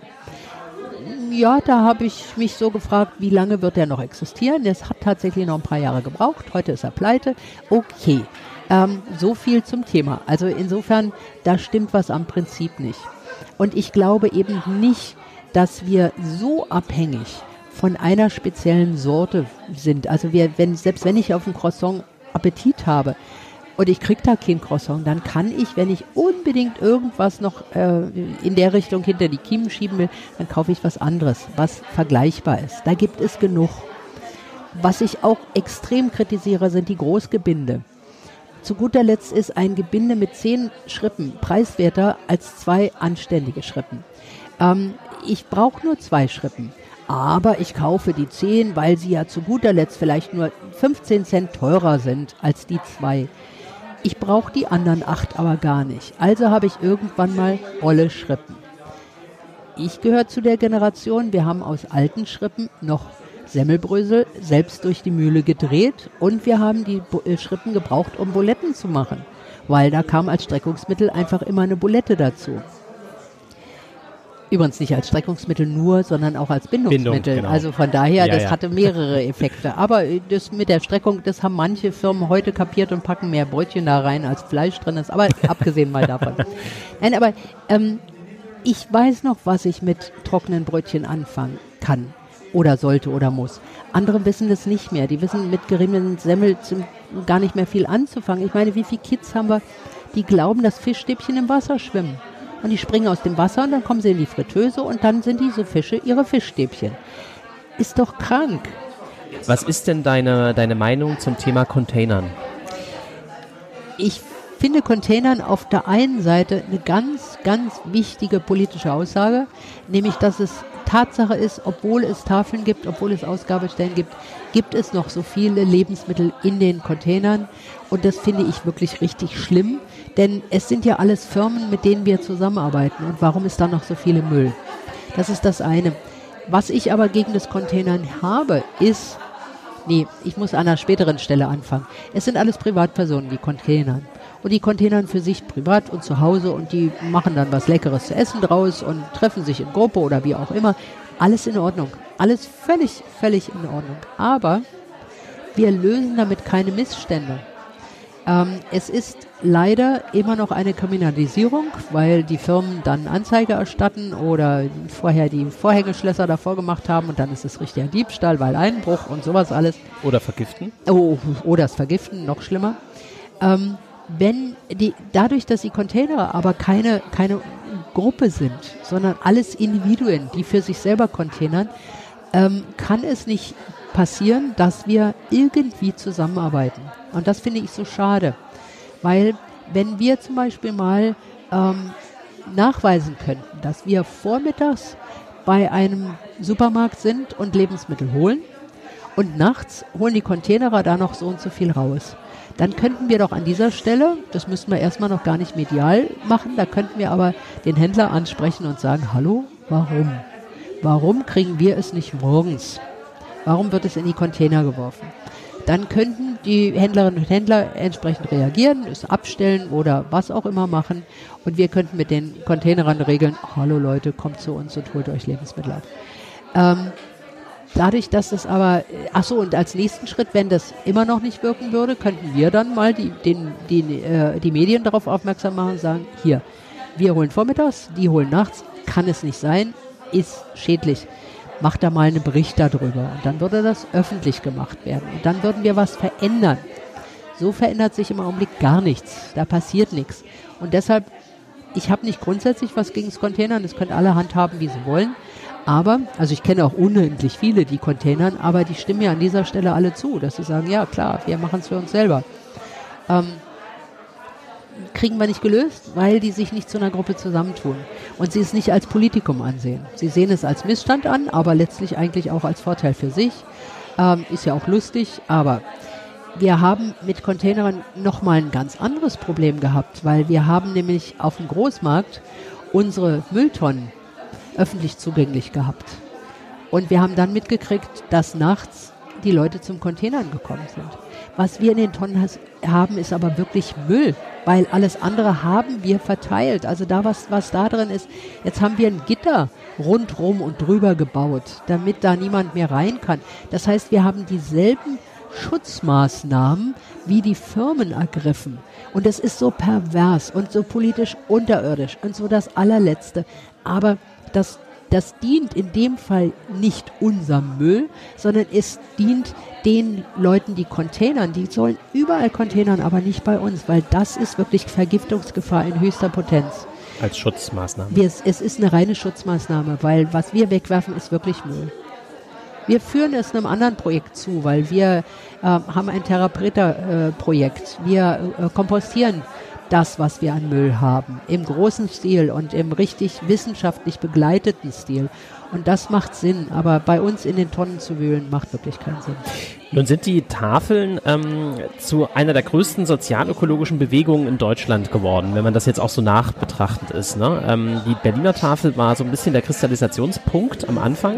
ja, da habe ich mich so gefragt, wie lange wird der noch existieren? Das hat tatsächlich noch ein paar Jahre gebraucht. Heute ist er pleite. Okay, ähm, so viel zum Thema. Also insofern, da stimmt was am Prinzip nicht. Und ich glaube eben nicht, dass wir so abhängig von einer speziellen Sorte sind. Also wir, wenn, selbst wenn ich auf ein Croissant Appetit habe, und ich kriege da kein Croissant, dann kann ich, wenn ich unbedingt irgendwas noch äh, in der Richtung hinter die Kiemen schieben will, dann kaufe ich was anderes, was vergleichbar ist. Da gibt es genug. Was ich auch extrem kritisiere, sind die Großgebinde. Zu guter Letzt ist ein Gebinde mit zehn Schrippen preiswerter als zwei anständige Schrippen. Ähm, ich brauche nur zwei Schrippen. Aber ich kaufe die zehn, weil sie ja zu guter Letzt vielleicht nur 15 Cent teurer sind als die zwei Ich brauche die anderen acht aber gar nicht. Also habe ich irgendwann mal Olle Schrippen. Ich gehöre zu der Generation, wir haben aus alten Schrippen noch Semmelbrösel selbst durch die Mühle gedreht und wir haben die äh, Schrippen gebraucht, um Buletten zu machen, weil da kam als Streckungsmittel einfach immer eine Bulette dazu. Übrigens nicht als Streckungsmittel nur, sondern auch als Bindungsmittel. Bindung, genau. Also von daher, ja, das ja. hatte mehrere [LAUGHS] Effekte. Aber äh, das mit der Streckung, das haben manche Firmen heute kapiert und packen mehr Brötchen da rein, als Fleisch drin ist. Aber [LAUGHS] abgesehen mal davon. Nein, aber ähm, ich weiß noch, was ich mit trockenen Brötchen anfangen kann oder sollte oder muss. Andere wissen das nicht mehr. Die wissen mit geriebenen Semmel gar nicht mehr viel anzufangen. Ich meine, wie viele Kids haben wir, die glauben, dass Fischstäbchen im Wasser schwimmen. Und die springen aus dem Wasser und dann kommen sie in die Fritteuse und dann sind diese Fische ihre Fischstäbchen. Ist doch krank. Was ist denn deine, deine Meinung zum Thema Containern? Ich finde Containern auf der einen Seite eine ganz, ganz wichtige politische Aussage, nämlich dass es Tatsache ist, obwohl es Tafeln gibt, obwohl es Ausgabestellen gibt, gibt es noch so viele Lebensmittel in den Containern. Und das finde ich wirklich richtig schlimm, denn es sind ja alles Firmen, mit denen wir zusammenarbeiten. Und warum ist da noch so viel Müll? Das ist das eine. Was ich aber gegen das Containern habe, ist, nee, ich muss an einer späteren Stelle anfangen. Es sind alles Privatpersonen, die Containern und die Containern für sich privat und zu Hause und die machen dann was Leckeres zu essen draus und treffen sich in Gruppe oder wie auch immer. Alles in Ordnung. Alles völlig, völlig in Ordnung. Aber wir lösen damit keine Missstände. Ähm, es ist leider immer noch eine Kriminalisierung, weil die Firmen dann Anzeige erstatten oder vorher die Vorhängeschlösser davor gemacht haben und dann ist es richtiger Diebstahl, weil Einbruch und sowas alles. Oder vergiften. Oh, oder das Vergiften, noch schlimmer. Ähm, wenn die, dadurch, dass die Container aber keine, keine Gruppe sind, sondern alles Individuen, die für sich selber containern, ähm, kann es nicht passieren, dass wir irgendwie zusammenarbeiten. Und das finde ich so schade, weil wenn wir zum Beispiel mal ähm, nachweisen könnten, dass wir vormittags bei einem Supermarkt sind und Lebensmittel holen und nachts holen die Containerer da noch so und so viel raus dann könnten wir doch an dieser Stelle, das müssten wir erstmal noch gar nicht medial machen, da könnten wir aber den Händler ansprechen und sagen, hallo, warum? Warum kriegen wir es nicht morgens? Warum wird es in die Container geworfen? Dann könnten die Händlerinnen und Händler entsprechend reagieren, es abstellen oder was auch immer machen. Und wir könnten mit den Containerern regeln, hallo Leute, kommt zu uns und holt euch Lebensmittel ab. Ähm, Dadurch, dass es aber, äh, ach so, und als nächsten Schritt, wenn das immer noch nicht wirken würde, könnten wir dann mal die, den, die, äh, die Medien darauf aufmerksam machen und sagen, hier, wir holen vormittags, die holen nachts, kann es nicht sein, ist schädlich. Macht da mal einen Bericht darüber. Und dann würde das öffentlich gemacht werden. Und dann würden wir was verändern. So verändert sich im Augenblick gar nichts. Da passiert nichts. Und deshalb, ich habe nicht grundsätzlich was gegen das Containern, das können alle handhaben, wie sie wollen. Aber, also ich kenne auch unendlich viele, die Containern, aber die stimmen ja an dieser Stelle alle zu, dass sie sagen, ja klar, wir machen es für uns selber. Ähm, kriegen wir nicht gelöst, weil die sich nicht zu einer Gruppe zusammentun und sie es nicht als Politikum ansehen. Sie sehen es als Missstand an, aber letztlich eigentlich auch als Vorteil für sich. Ähm, ist ja auch lustig, aber wir haben mit Containern nochmal ein ganz anderes Problem gehabt, weil wir haben nämlich auf dem Großmarkt unsere Mülltonnen öffentlich zugänglich gehabt. Und wir haben dann mitgekriegt, dass nachts die Leute zum Containern gekommen sind. Was wir in den Tonnen haben, ist aber wirklich Müll, weil alles andere haben wir verteilt. Also da, was, was da drin ist, jetzt haben wir ein Gitter rundrum und drüber gebaut, damit da niemand mehr rein kann. Das heißt, wir haben dieselben Schutzmaßnahmen wie die Firmen ergriffen. Und es ist so pervers und so politisch unterirdisch und so das allerletzte. Aber das, das dient in dem Fall nicht unserem Müll, sondern es dient den Leuten, die containern. Die sollen überall containern, aber nicht bei uns, weil das ist wirklich Vergiftungsgefahr in höchster Potenz. Als Schutzmaßnahme. Wir, es ist eine reine Schutzmaßnahme, weil was wir wegwerfen, ist wirklich Müll. Wir führen es einem anderen Projekt zu, weil wir äh, haben ein Therapreta-Projekt. Äh, wir äh, kompostieren das, was wir an Müll haben, im großen Stil und im richtig wissenschaftlich begleiteten Stil. Und das macht Sinn, aber bei uns in den Tonnen zu wühlen, macht wirklich keinen Sinn. Nun sind die Tafeln ähm, zu einer der größten sozialökologischen Bewegungen in Deutschland geworden, wenn man das jetzt auch so nachbetrachtend ist. Ne? Ähm, die Berliner Tafel war so ein bisschen der Kristallisationspunkt am Anfang.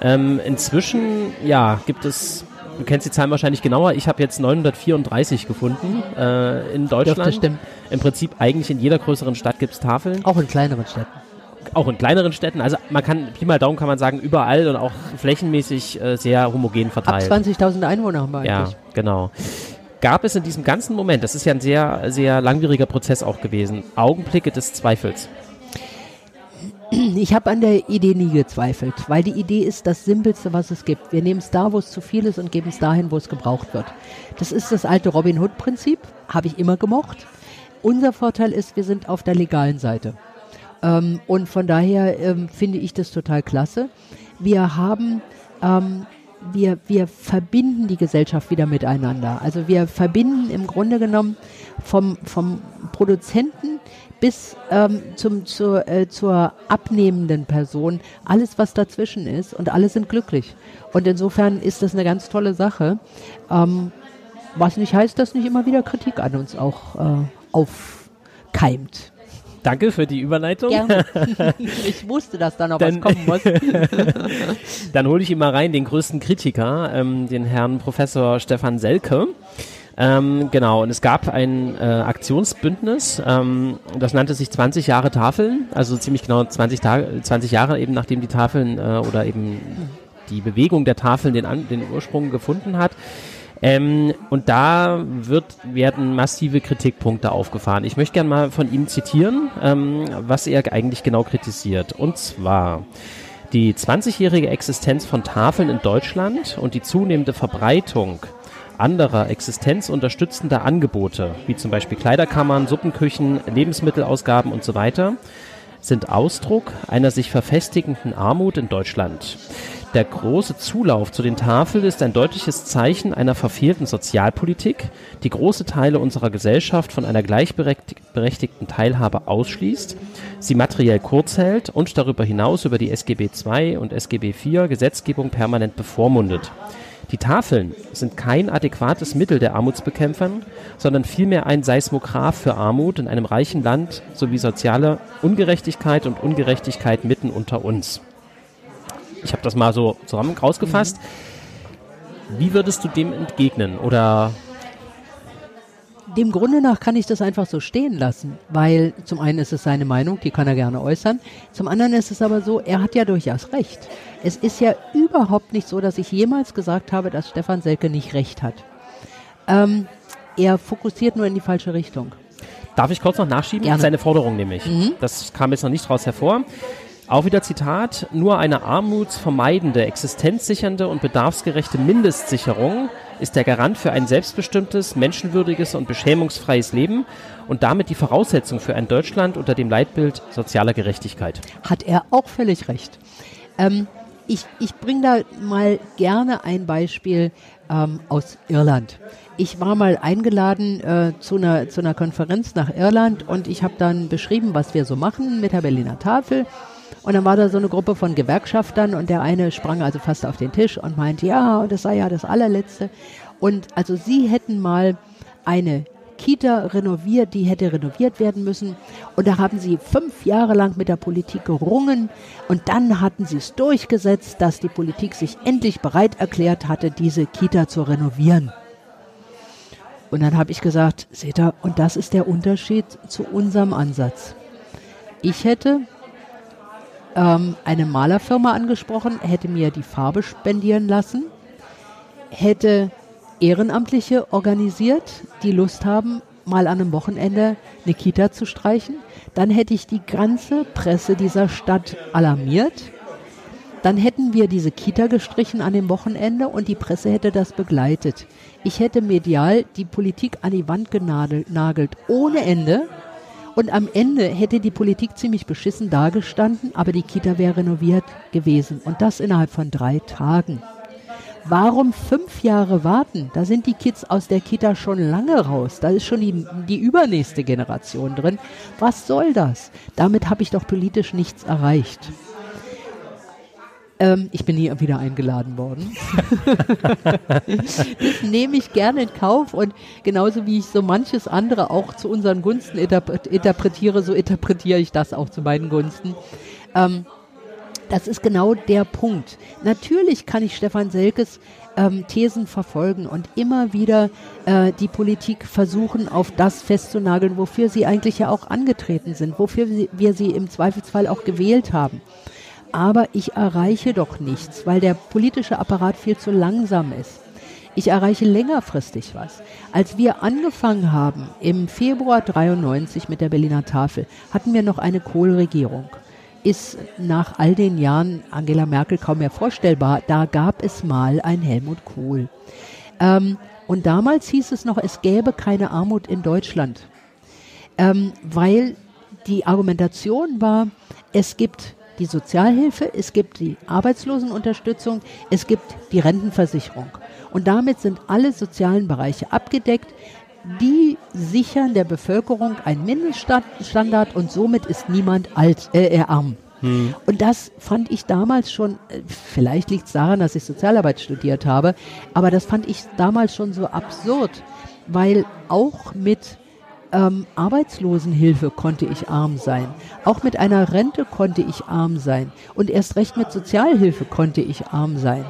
Ähm, inzwischen, ja, gibt es Du kennst die Zahlen wahrscheinlich genauer. Ich habe jetzt 934 gefunden äh, in Deutschland. Dürfte stimmen. Im Prinzip eigentlich in jeder größeren Stadt gibt es Tafeln. Auch in kleineren Städten auch in kleineren Städten. Also man kann, Pi mal Daumen kann man sagen, überall und auch flächenmäßig äh, sehr homogen verteilt. Ab 20.000 Einwohner haben wir eigentlich. Ja, genau. Gab es in diesem ganzen Moment, das ist ja ein sehr, sehr langwieriger Prozess auch gewesen, Augenblicke des Zweifels? [CLEARS THROAT] Ich habe an der Idee nie gezweifelt, weil die Idee ist das Simpelste, was es gibt. Wir nehmen es da, wo es zu viel ist und geben es dahin, wo es gebraucht wird. Das ist das alte Robin Hood-Prinzip, habe ich immer gemocht. Unser Vorteil ist, wir sind auf der legalen Seite. Ähm, und von daher ähm, finde ich das total klasse. Wir haben, ähm, wir, wir verbinden die Gesellschaft wieder miteinander. Also wir verbinden im Grunde genommen vom, vom Produzenten bis ähm, zum, zur, äh, zur abnehmenden Person alles, was dazwischen ist und alle sind glücklich. Und insofern ist das eine ganz tolle Sache. Ähm, was nicht heißt, dass nicht immer wieder Kritik an uns auch äh, aufkeimt. Danke für die Überleitung. Gerne. [LAUGHS] Ich wusste, dass da noch dann, was kommen muss. [LAUGHS] dann hole ich ihn mal rein, den größten Kritiker, ähm, den Herrn Professor Stefan Selke. Ähm, genau, und es gab ein äh, Aktionsbündnis, ähm, das nannte sich 20 Jahre Tafeln, also ziemlich genau 20, Tage, 20 Jahre eben nachdem die Tafeln äh, oder eben die Bewegung der Tafeln den, An den Ursprung gefunden hat. Ähm, und da wird, werden massive Kritikpunkte aufgefahren. Ich möchte gerne mal von ihm zitieren, ähm, was er eigentlich genau kritisiert. Und zwar die 20-jährige Existenz von Tafeln in Deutschland und die zunehmende Verbreitung anderer existenzunterstützender Angebote, wie zum Beispiel Kleiderkammern, Suppenküchen, Lebensmittelausgaben und so weiter, sind Ausdruck einer sich verfestigenden Armut in Deutschland. Der große Zulauf zu den Tafeln ist ein deutliches Zeichen einer verfehlten Sozialpolitik, die große Teile unserer Gesellschaft von einer gleichberechtigten Teilhabe ausschließt, sie materiell kurz hält und darüber hinaus über die SGB II und SGB IV Gesetzgebung permanent bevormundet. Die Tafeln sind kein adäquates Mittel der Armutsbekämpfung, sondern vielmehr ein Seismograph für Armut in einem reichen Land sowie soziale Ungerechtigkeit und Ungerechtigkeit mitten unter uns. Ich habe das mal so zusammen rausgefasst. Wie würdest du dem entgegnen? Oder dem Grunde nach kann ich das einfach so stehen lassen, weil zum einen ist es seine Meinung, die kann er gerne äußern. Zum anderen ist es aber so, er hat ja durchaus recht. Es ist ja überhaupt nicht so, dass ich jemals gesagt habe, dass Stefan Selke nicht recht hat. Ähm, er fokussiert nur in die falsche Richtung. Darf ich kurz noch nachschieben? Gerne. Seine Forderung nämlich. Mhm. Das kam jetzt noch nicht raus hervor. Auch wieder Zitat, nur eine armutsvermeidende, existenzsichernde und bedarfsgerechte Mindestsicherung ist der Garant für ein selbstbestimmtes, menschenwürdiges und beschämungsfreies Leben und damit die Voraussetzung für ein Deutschland unter dem Leitbild sozialer Gerechtigkeit. Hat er auch völlig recht. Ähm, ich ich bringe da mal gerne ein Beispiel ähm, aus Irland. Ich war mal eingeladen äh, zu, einer, zu einer Konferenz nach Irland und ich habe dann beschrieben, was wir so machen mit der Berliner Tafel. Und dann war da so eine Gruppe von Gewerkschaftern und der eine sprang also fast auf den Tisch und meinte, ja, das sei ja das allerletzte. Und also sie hätten mal eine Kita renoviert, die hätte renoviert werden müssen. Und da haben sie fünf Jahre lang mit der Politik gerungen. Und dann hatten sie es durchgesetzt, dass die Politik sich endlich bereit erklärt hatte, diese Kita zu renovieren. Und dann habe ich gesagt, seht ihr, und das ist der Unterschied zu unserem Ansatz. Ich hätte ähm, eine Malerfirma angesprochen, hätte mir die Farbe spendieren lassen, hätte Ehrenamtliche organisiert, die Lust haben, mal an einem Wochenende eine Kita zu streichen. Dann hätte ich die ganze Presse dieser Stadt alarmiert. Dann hätten wir diese Kita gestrichen an dem Wochenende und die Presse hätte das begleitet. Ich hätte medial die Politik an die Wand genagelt ohne Ende und am Ende hätte die Politik ziemlich beschissen dagestanden, aber die Kita wäre renoviert gewesen. Und das innerhalb von drei Tagen. Warum fünf Jahre warten? Da sind die Kids aus der Kita schon lange raus. Da ist schon die, die übernächste Generation drin. Was soll das? Damit habe ich doch politisch nichts erreicht. Ähm, ich bin nie wieder eingeladen worden. [LAUGHS] [LAUGHS] das nehme ich gerne in Kauf und genauso wie ich so manches andere auch zu unseren Gunsten interpretiere, so interpretiere ich das auch zu meinen Gunsten. Ähm, das ist genau der Punkt. Natürlich kann ich Stefan Selkes ähm, Thesen verfolgen und immer wieder äh, die Politik versuchen, auf das festzunageln, wofür sie eigentlich ja auch angetreten sind, wofür wir sie im Zweifelsfall auch gewählt haben. Aber ich erreiche doch nichts, weil der politische Apparat viel zu langsam ist. Ich erreiche längerfristig was. Als wir angefangen haben im Februar 93 mit der Berliner Tafel, hatten wir noch eine Kohl-Regierung ist nach all den Jahren Angela Merkel kaum mehr vorstellbar. Da gab es mal ein Helmut Kohl. Ähm, und damals hieß es noch, es gäbe keine Armut in Deutschland, ähm, weil die Argumentation war, es gibt die Sozialhilfe, es gibt die Arbeitslosenunterstützung, es gibt die Rentenversicherung. Und damit sind alle sozialen Bereiche abgedeckt. Die sichern der Bevölkerung einen Mindeststandard und somit ist niemand alt, äh, arm. Hm. Und das fand ich damals schon, äh, vielleicht liegt es daran, dass ich Sozialarbeit studiert habe, aber das fand ich damals schon so absurd, weil auch mit ähm, Arbeitslosenhilfe konnte ich arm sein. Auch mit einer Rente konnte ich arm sein. Und erst recht mit Sozialhilfe konnte ich arm sein.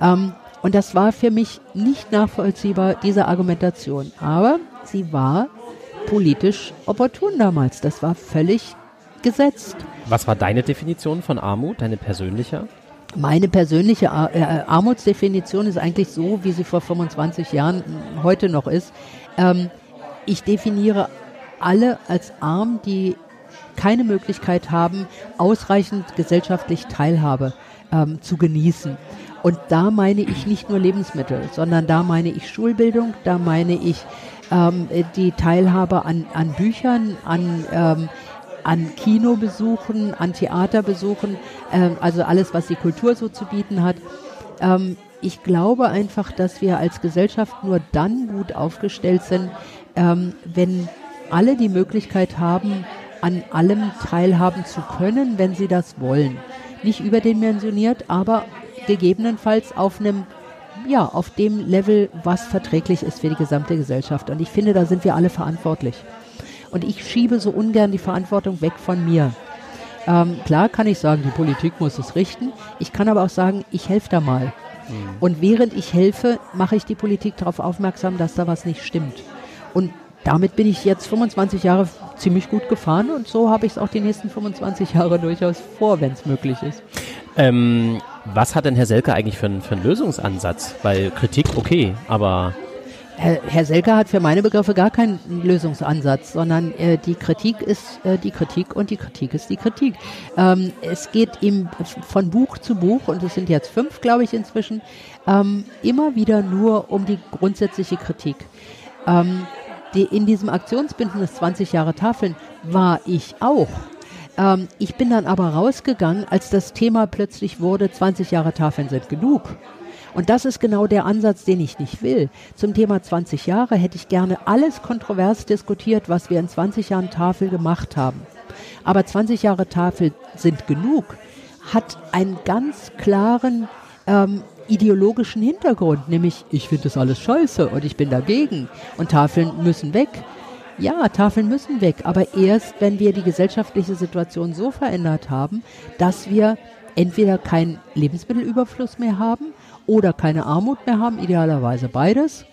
Ähm, und das war für mich nicht nachvollziehbar, diese Argumentation. Aber sie war politisch opportun damals. Das war völlig gesetzt. Was war deine Definition von Armut, deine persönliche? Meine persönliche Ar äh, Armutsdefinition ist eigentlich so, wie sie vor 25 Jahren heute noch ist. Ähm, ich definiere alle als arm, die keine Möglichkeit haben, ausreichend gesellschaftlich Teilhabe ähm, zu genießen. Und da meine ich nicht nur Lebensmittel, sondern da meine ich Schulbildung, da meine ich ähm, die Teilhabe an, an Büchern, an ähm, an Kinobesuchen, an Theaterbesuchen, äh, also alles, was die Kultur so zu bieten hat. Ähm, ich glaube einfach, dass wir als Gesellschaft nur dann gut aufgestellt sind, ähm, wenn alle die Möglichkeit haben, an allem teilhaben zu können, wenn sie das wollen. Nicht überdimensioniert, aber gegebenenfalls auf einem ja, auf dem Level, was verträglich ist für die gesamte Gesellschaft. Und ich finde, da sind wir alle verantwortlich. Und ich schiebe so ungern die Verantwortung weg von mir. Ähm, klar kann ich sagen, die Politik muss es richten. Ich kann aber auch sagen, ich helfe da mal. Mhm. Und während ich helfe, mache ich die Politik darauf aufmerksam, dass da was nicht stimmt. Und damit bin ich jetzt 25 Jahre ziemlich gut gefahren und so habe ich es auch die nächsten 25 Jahre durchaus vor, wenn es möglich ist. Ähm, was hat denn Herr Selke eigentlich für, für einen Lösungsansatz? Weil Kritik okay, aber Herr, Herr Selke hat für meine Begriffe gar keinen Lösungsansatz, sondern äh, die Kritik ist äh, die Kritik und die Kritik ist die Kritik. Ähm, es geht ihm von Buch zu Buch, und es sind jetzt fünf, glaube ich, inzwischen, ähm, immer wieder nur um die grundsätzliche Kritik. Ähm, die, in diesem Aktionsbündnis 20 Jahre Tafeln war ich auch. Ähm, ich bin dann aber rausgegangen, als das Thema plötzlich wurde, 20 Jahre Tafeln sind genug. Und das ist genau der Ansatz, den ich nicht will. Zum Thema 20 Jahre hätte ich gerne alles kontrovers diskutiert, was wir in 20 Jahren Tafel gemacht haben. Aber 20 Jahre Tafel sind genug, hat einen ganz klaren ähm, ideologischen Hintergrund, nämlich ich finde das alles scheiße und ich bin dagegen und Tafeln müssen weg. Ja, Tafeln müssen weg, aber erst, wenn wir die gesellschaftliche Situation so verändert haben, dass wir entweder keinen Lebensmittelüberfluss mehr haben oder keine Armut mehr haben, idealerweise beides.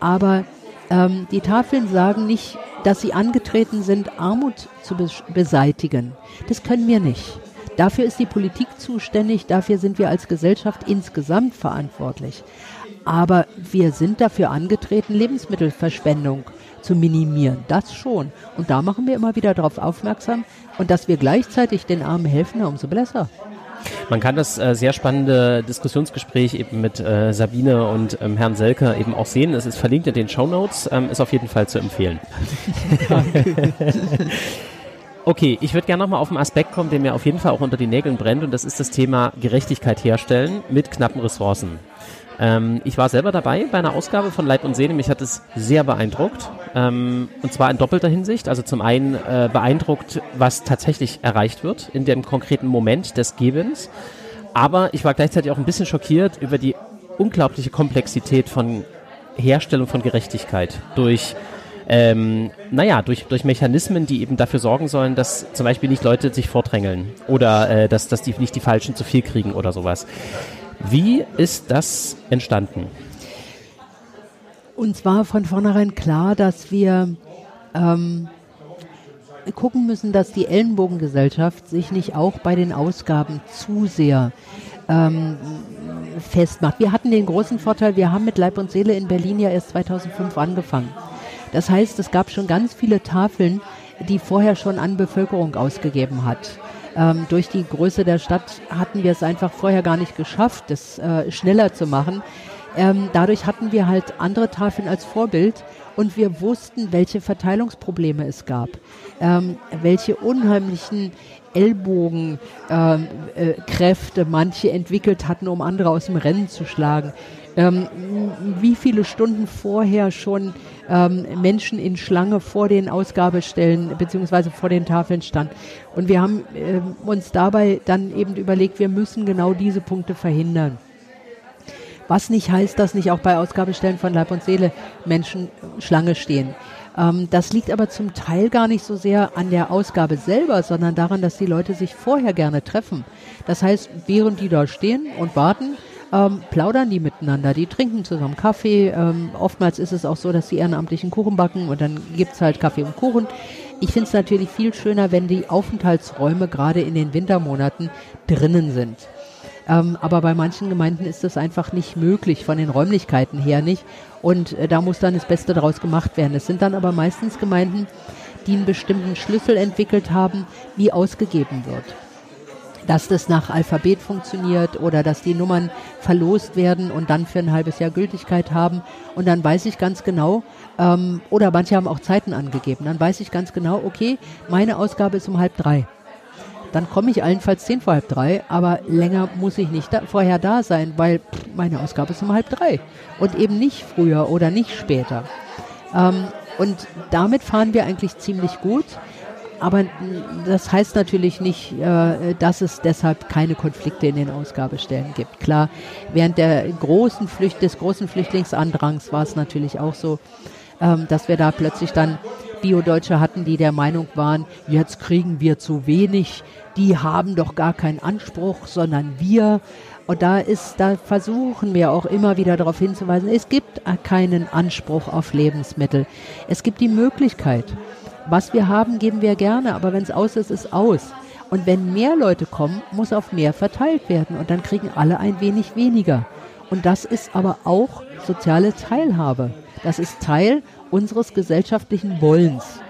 Aber ähm, die Tafeln sagen nicht, dass sie angetreten sind, Armut zu beseitigen. Das können wir nicht. Dafür ist die Politik zuständig, dafür sind wir als Gesellschaft insgesamt verantwortlich. Aber wir sind dafür angetreten, Lebensmittelverschwendung zu minimieren. Das schon. Und da machen wir immer wieder darauf aufmerksam. Und dass wir gleichzeitig den Armen helfen, umso besser. Man kann das äh, sehr spannende Diskussionsgespräch eben mit äh, Sabine und ähm, Herrn Selker eben auch sehen. Es ist verlinkt in den Show Notes, ähm, ist auf jeden Fall zu empfehlen. [LAUGHS] [LAUGHS] Okay, ich würde gerne nochmal auf einen Aspekt kommen, der mir auf jeden Fall auch unter die Nägeln brennt, und das ist das Thema Gerechtigkeit herstellen mit knappen Ressourcen. Ähm, ich war selber dabei bei einer Ausgabe von Leib und Seele. Mich hat es sehr beeindruckt. Ähm, und zwar in doppelter Hinsicht. Also zum einen äh, beeindruckt, was tatsächlich erreicht wird in dem konkreten Moment des Gebens. Aber ich war gleichzeitig auch ein bisschen schockiert über die unglaubliche Komplexität von Herstellung von Gerechtigkeit durch ähm, naja, durch, durch Mechanismen, die eben dafür sorgen sollen, dass zum Beispiel nicht Leute sich vordrängeln oder äh, dass, dass die nicht die Falschen zu viel kriegen oder sowas. Wie ist das entstanden? Uns war von vornherein klar, dass wir ähm, gucken müssen, dass die Ellenbogengesellschaft sich nicht auch bei den Ausgaben zu sehr ähm, festmacht. Wir hatten den großen Vorteil, wir haben mit Leib und Seele in Berlin ja erst 2005 angefangen. Das heißt, es gab schon ganz viele Tafeln, die vorher schon an Bevölkerung ausgegeben hat. Ähm, durch die Größe der Stadt hatten wir es einfach vorher gar nicht geschafft, das äh, schneller zu machen. Ähm, dadurch hatten wir halt andere Tafeln als Vorbild und wir wussten, welche Verteilungsprobleme es gab, ähm, welche unheimlichen Ellbogenkräfte ähm, äh, manche entwickelt hatten, um andere aus dem Rennen zu schlagen. Ähm, wie viele Stunden vorher schon ähm, Menschen in Schlange vor den Ausgabestellen beziehungsweise vor den Tafeln stand. Und wir haben äh, uns dabei dann eben überlegt, wir müssen genau diese Punkte verhindern. Was nicht heißt, dass nicht auch bei Ausgabestellen von Leib und Seele Menschen Schlange stehen. Ähm, das liegt aber zum Teil gar nicht so sehr an der Ausgabe selber, sondern daran, dass die Leute sich vorher gerne treffen. Das heißt, während die da stehen und warten, ähm, plaudern die miteinander, die trinken zusammen Kaffee. Ähm, oftmals ist es auch so, dass die Ehrenamtlichen Kuchen backen und dann gibt es halt Kaffee und Kuchen. Ich finde es natürlich viel schöner, wenn die Aufenthaltsräume gerade in den Wintermonaten drinnen sind. Ähm, aber bei manchen Gemeinden ist das einfach nicht möglich, von den Räumlichkeiten her nicht. Und äh, da muss dann das Beste daraus gemacht werden. Es sind dann aber meistens Gemeinden, die einen bestimmten Schlüssel entwickelt haben, wie ausgegeben wird. Dass das nach Alphabet funktioniert oder dass die Nummern verlost werden und dann für ein halbes Jahr Gültigkeit haben. Und dann weiß ich ganz genau, ähm, oder manche haben auch Zeiten angegeben, dann weiß ich ganz genau, okay, meine Ausgabe ist um halb drei dann komme ich allenfalls zehn vor halb drei, aber länger muss ich nicht da, vorher da sein, weil meine Ausgabe ist um halb drei und eben nicht früher oder nicht später. Ähm, und damit fahren wir eigentlich ziemlich gut. Aber das heißt natürlich nicht, äh, dass es deshalb keine Konflikte in den Ausgabestellen gibt. Klar, während der großen Flücht, des großen Flüchtlingsandrang war es natürlich auch so, ähm, dass wir da plötzlich dann Bio-Deutsche hatten, die der Meinung waren, jetzt kriegen wir zu wenig, die haben doch gar keinen Anspruch, sondern wir. Und da ist, da versuchen wir auch immer wieder darauf hinzuweisen, es gibt keinen Anspruch auf Lebensmittel. Es gibt die Möglichkeit. Was wir haben, geben wir gerne, aber wenn es aus ist, ist aus. Und wenn mehr Leute kommen, muss auf mehr verteilt werden und dann kriegen alle ein wenig weniger. Und das ist aber auch soziale Teilhabe. Das ist Teil unseres gesellschaftlichen Wollens.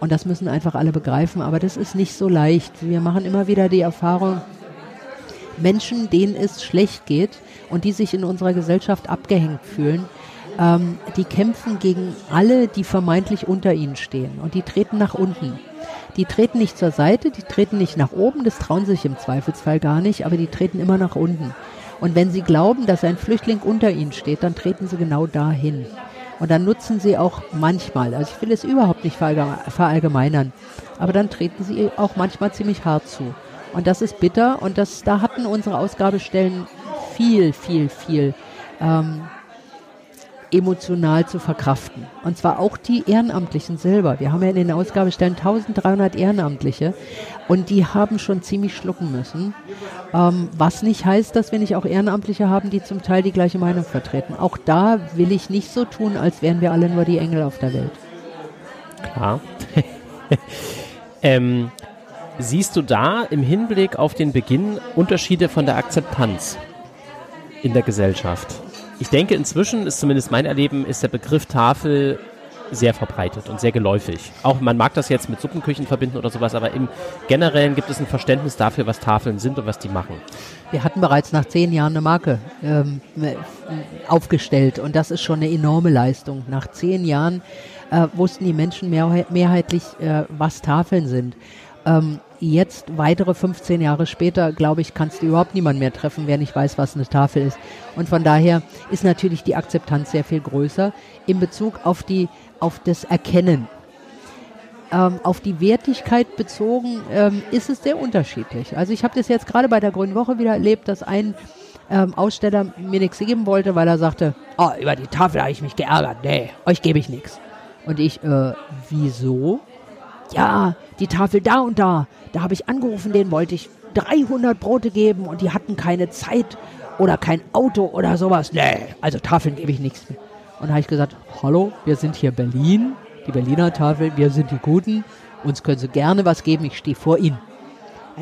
Und das müssen einfach alle begreifen, aber das ist nicht so leicht. Wir machen immer wieder die Erfahrung, Menschen, denen es schlecht geht und die sich in unserer Gesellschaft abgehängt fühlen, ähm, die kämpfen gegen alle, die vermeintlich unter ihnen stehen. Und die treten nach unten. Die treten nicht zur Seite, die treten nicht nach oben, das trauen sich im Zweifelsfall gar nicht, aber die treten immer nach unten. Und wenn sie glauben, dass ein Flüchtling unter ihnen steht, dann treten sie genau dahin. Und dann nutzen sie auch manchmal, also ich will es überhaupt nicht verallgemeinern, aber dann treten sie auch manchmal ziemlich hart zu. Und das ist bitter und das, da hatten unsere Ausgabestellen viel, viel, viel ähm, emotional zu verkraften. Und zwar auch die Ehrenamtlichen selber. Wir haben ja in den Ausgabestellen 1300 Ehrenamtliche und die haben schon ziemlich schlucken müssen. Ähm, was nicht heißt, dass wir nicht auch Ehrenamtliche haben, die zum Teil die gleiche Meinung vertreten. Auch da will ich nicht so tun, als wären wir alle nur die Engel auf der Welt. Klar. [LAUGHS] ähm, siehst du da im Hinblick auf den Beginn Unterschiede von der Akzeptanz in der Gesellschaft? Ich denke, inzwischen ist zumindest mein Erleben, ist der Begriff Tafel sehr verbreitet und sehr geläufig. Auch man mag das jetzt mit Suppenküchen verbinden oder sowas, aber im Generellen gibt es ein Verständnis dafür, was Tafeln sind und was die machen. Wir hatten bereits nach zehn Jahren eine Marke ähm, aufgestellt und das ist schon eine enorme Leistung. Nach zehn Jahren äh, wussten die Menschen mehr, mehrheitlich, äh, was Tafeln sind. Ähm, jetzt, weitere 15 Jahre später, glaube ich, kannst du überhaupt niemand mehr treffen, wer nicht weiß, was eine Tafel ist. Und von daher ist natürlich die Akzeptanz sehr viel größer in Bezug auf die, auf das Erkennen. ähm, auf die Wertigkeit bezogen ähm, ist es sehr unterschiedlich. Also ich habe das jetzt gerade bei der Grünen Woche wieder erlebt, dass ein ähm, Aussteller mir nichts geben wollte, weil er sagte, oh, über die Tafel habe ich mich geärgert. Nee, euch gebe ich nichts. Und ich, äh, wieso? Ja, die Tafel da und da. Da habe ich angerufen, denen wollte ich 300 Brote geben und die hatten keine Zeit oder kein Auto oder sowas. Nee, also Tafeln gebe ich nichts mehr. Und da habe ich gesagt, hallo, wir sind hier Berlin, die Berliner Tafel, wir sind die Guten, uns können Sie gerne was geben, ich stehe vor Ihnen.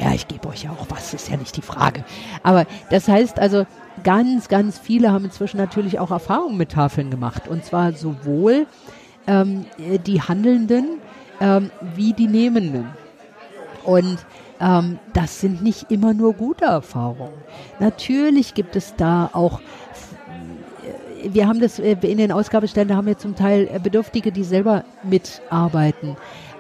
Ja, ich gebe euch ja auch was, ist ja nicht die Frage. Aber das heißt also, ganz, ganz viele haben inzwischen natürlich auch Erfahrungen mit Tafeln gemacht. Und zwar sowohl ähm, die Handelnden ähm, wie die Nehmenden. Und ähm, das sind nicht immer nur gute Erfahrungen. Natürlich gibt es da auch wir haben das äh, in den Ausgabestellen, da haben wir zum Teil äh, Bedürftige, die selber mitarbeiten.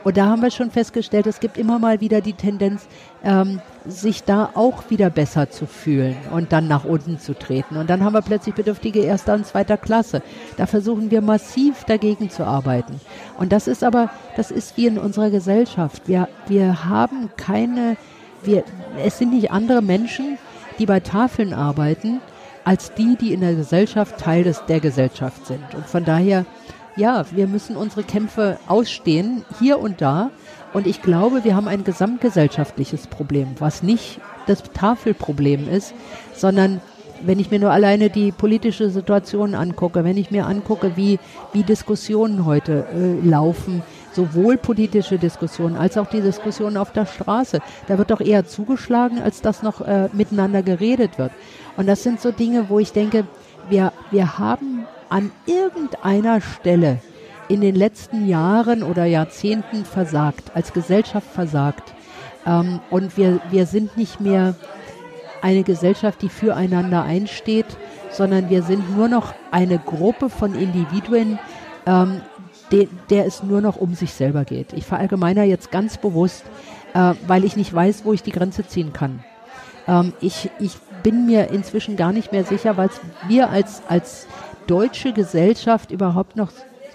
Und da haben wir schon festgestellt, es gibt immer mal wieder die Tendenz, ähm, sich da auch wieder besser zu fühlen und dann nach unten zu treten. Und dann haben wir plötzlich Bedürftige erster und zweiter Klasse. Da versuchen wir massiv dagegen zu arbeiten. Und das ist aber, das ist wie in unserer Gesellschaft. Wir, wir haben keine, wir, es sind nicht andere Menschen, die bei Tafeln arbeiten, als die, die in der Gesellschaft Teil des, der Gesellschaft sind. Und von daher, ja, wir müssen unsere Kämpfe ausstehen, hier und da. Und ich glaube, wir haben ein gesamtgesellschaftliches Problem, was nicht das Tafelproblem ist, sondern wenn ich mir nur alleine die politische Situation angucke, wenn ich mir angucke, wie, wie Diskussionen heute äh, laufen, sowohl politische Diskussionen als auch die Diskussionen auf der Straße, da wird doch eher zugeschlagen, als dass noch äh, miteinander geredet wird. Und das sind so Dinge, wo ich denke, wir, wir haben an irgendeiner Stelle in den letzten Jahren oder Jahrzehnten versagt, als Gesellschaft versagt. Ähm, und wir, wir sind nicht mehr eine Gesellschaft, die füreinander einsteht, sondern wir sind nur noch eine Gruppe von Individuen, ähm, de, der es nur noch um sich selber geht. Ich verallgemeiner jetzt ganz bewusst, äh, weil ich nicht weiß, wo ich die Grenze ziehen kann. Ähm, ich, ich bin mir inzwischen gar nicht mehr sicher, weil wir als, als deutsche Gesellschaft überhaupt noch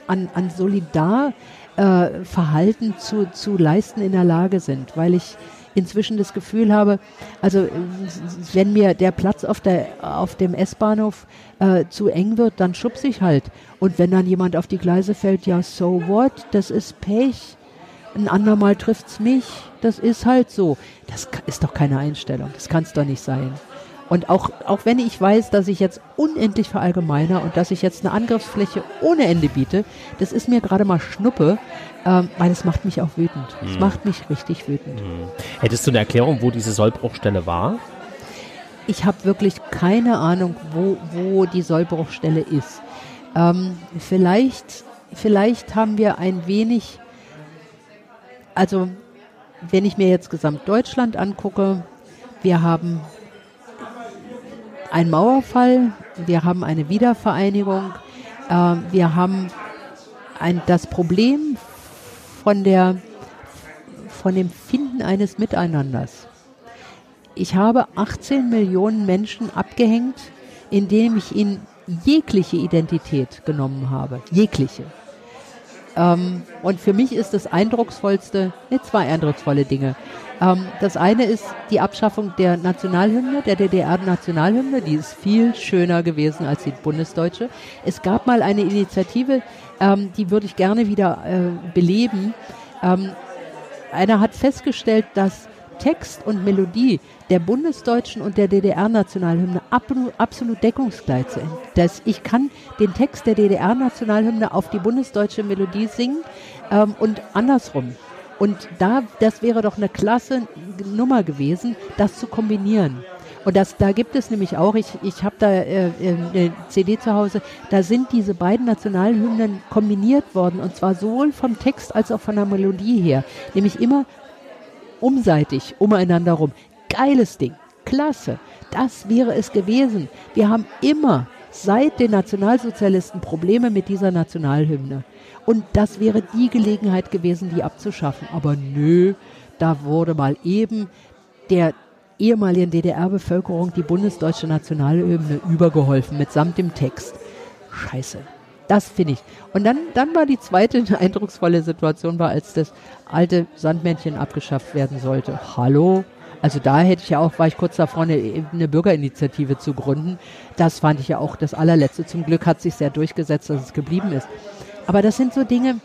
an, an Solidarverhalten äh, zu, zu leisten in der Lage sind, weil ich inzwischen das Gefühl habe, also wenn mir der Platz auf, der, auf dem S-Bahnhof äh, zu eng wird, dann schubse ich halt. Und wenn dann jemand auf die Gleise fällt, ja, so what, das ist Pech. Ein andermal trifft es mich, das ist halt so. Das ist doch keine Einstellung, das kann es doch nicht sein. Und auch, auch wenn ich weiß, dass ich jetzt unendlich verallgemeiner und dass ich jetzt eine Angriffsfläche ohne Ende biete, das ist mir gerade mal Schnuppe, ähm, weil es macht mich auch wütend. Es hm. macht mich richtig wütend. Hm. Hättest du eine Erklärung, wo diese Sollbruchstelle war? Ich habe wirklich keine Ahnung, wo, wo die Sollbruchstelle ist. Ähm, vielleicht, vielleicht haben wir ein wenig, also wenn ich mir jetzt Gesamtdeutschland angucke, wir haben einen Mauerfall, wir haben eine Wiedervereinigung, äh, wir haben ein, das Problem von, der, von dem Finden eines Miteinanders. Ich habe 18 Millionen Menschen abgehängt, indem ich ihnen jegliche Identität genommen habe. Jegliche. Ähm, und für mich ist das eindrucksvollste, ne, zwei eindrucksvolle Dinge. Ähm, das eine ist die Abschaffung der Nationalhymne, der DDR-Nationalhymne, die ist viel schöner gewesen als die bundesdeutsche. Es gab mal eine Initiative, ähm, die würde ich gerne wieder äh, beleben. Ähm, einer hat festgestellt, dass Text und Melodie der bundesdeutschen und der DDR-Nationalhymne absolut deckungsgleich sind. Das, ich kann den Text der DDR-Nationalhymne auf die bundesdeutsche Melodie singen ähm, und andersrum. Und da, das wäre doch eine klasse Nummer gewesen, das zu kombinieren. Und das, da gibt es nämlich auch, ich, ich habe da äh, eine CD zu Hause, da sind diese beiden Nationalhymnen kombiniert worden und zwar sowohl vom Text als auch von der Melodie her. Nämlich immer umseitig umeinander rum. Geiles Ding. Klasse. Das wäre es gewesen. Wir haben immer seit den Nationalsozialisten Probleme mit dieser Nationalhymne. Und das wäre die Gelegenheit gewesen, die abzuschaffen. Aber nö, da wurde mal eben der ehemaligen DDR-Bevölkerung die bundesdeutsche Nationalhymne übergeholfen, mitsamt dem Text. Scheiße. Das finde ich. Und dann, dann war die zweite [LAUGHS] eindrucksvolle Situation, war, als das alte Sandmännchen abgeschafft werden sollte. Hallo? Also da hätte ich ja auch, war ich kurz davor, eine, eine Bürgerinitiative zu gründen. Das fand ich ja auch das allerletzte. Zum Glück hat sich sehr durchgesetzt, dass es geblieben ist. Aber das sind so Dinge,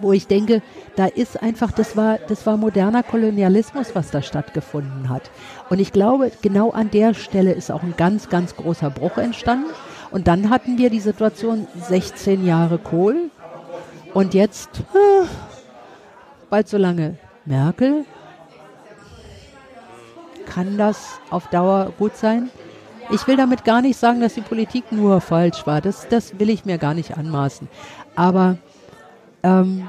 wo ich denke, da ist einfach, das war, das war moderner Kolonialismus, was da stattgefunden hat. Und ich glaube, genau an der Stelle ist auch ein ganz, ganz großer Bruch entstanden. Und dann hatten wir die Situation 16 Jahre Kohl und jetzt äh, bald so lange Merkel. Kann das auf Dauer gut sein? Ich will damit gar nicht sagen, dass die Politik nur falsch war. Das, das will ich mir gar nicht anmaßen. Aber ähm,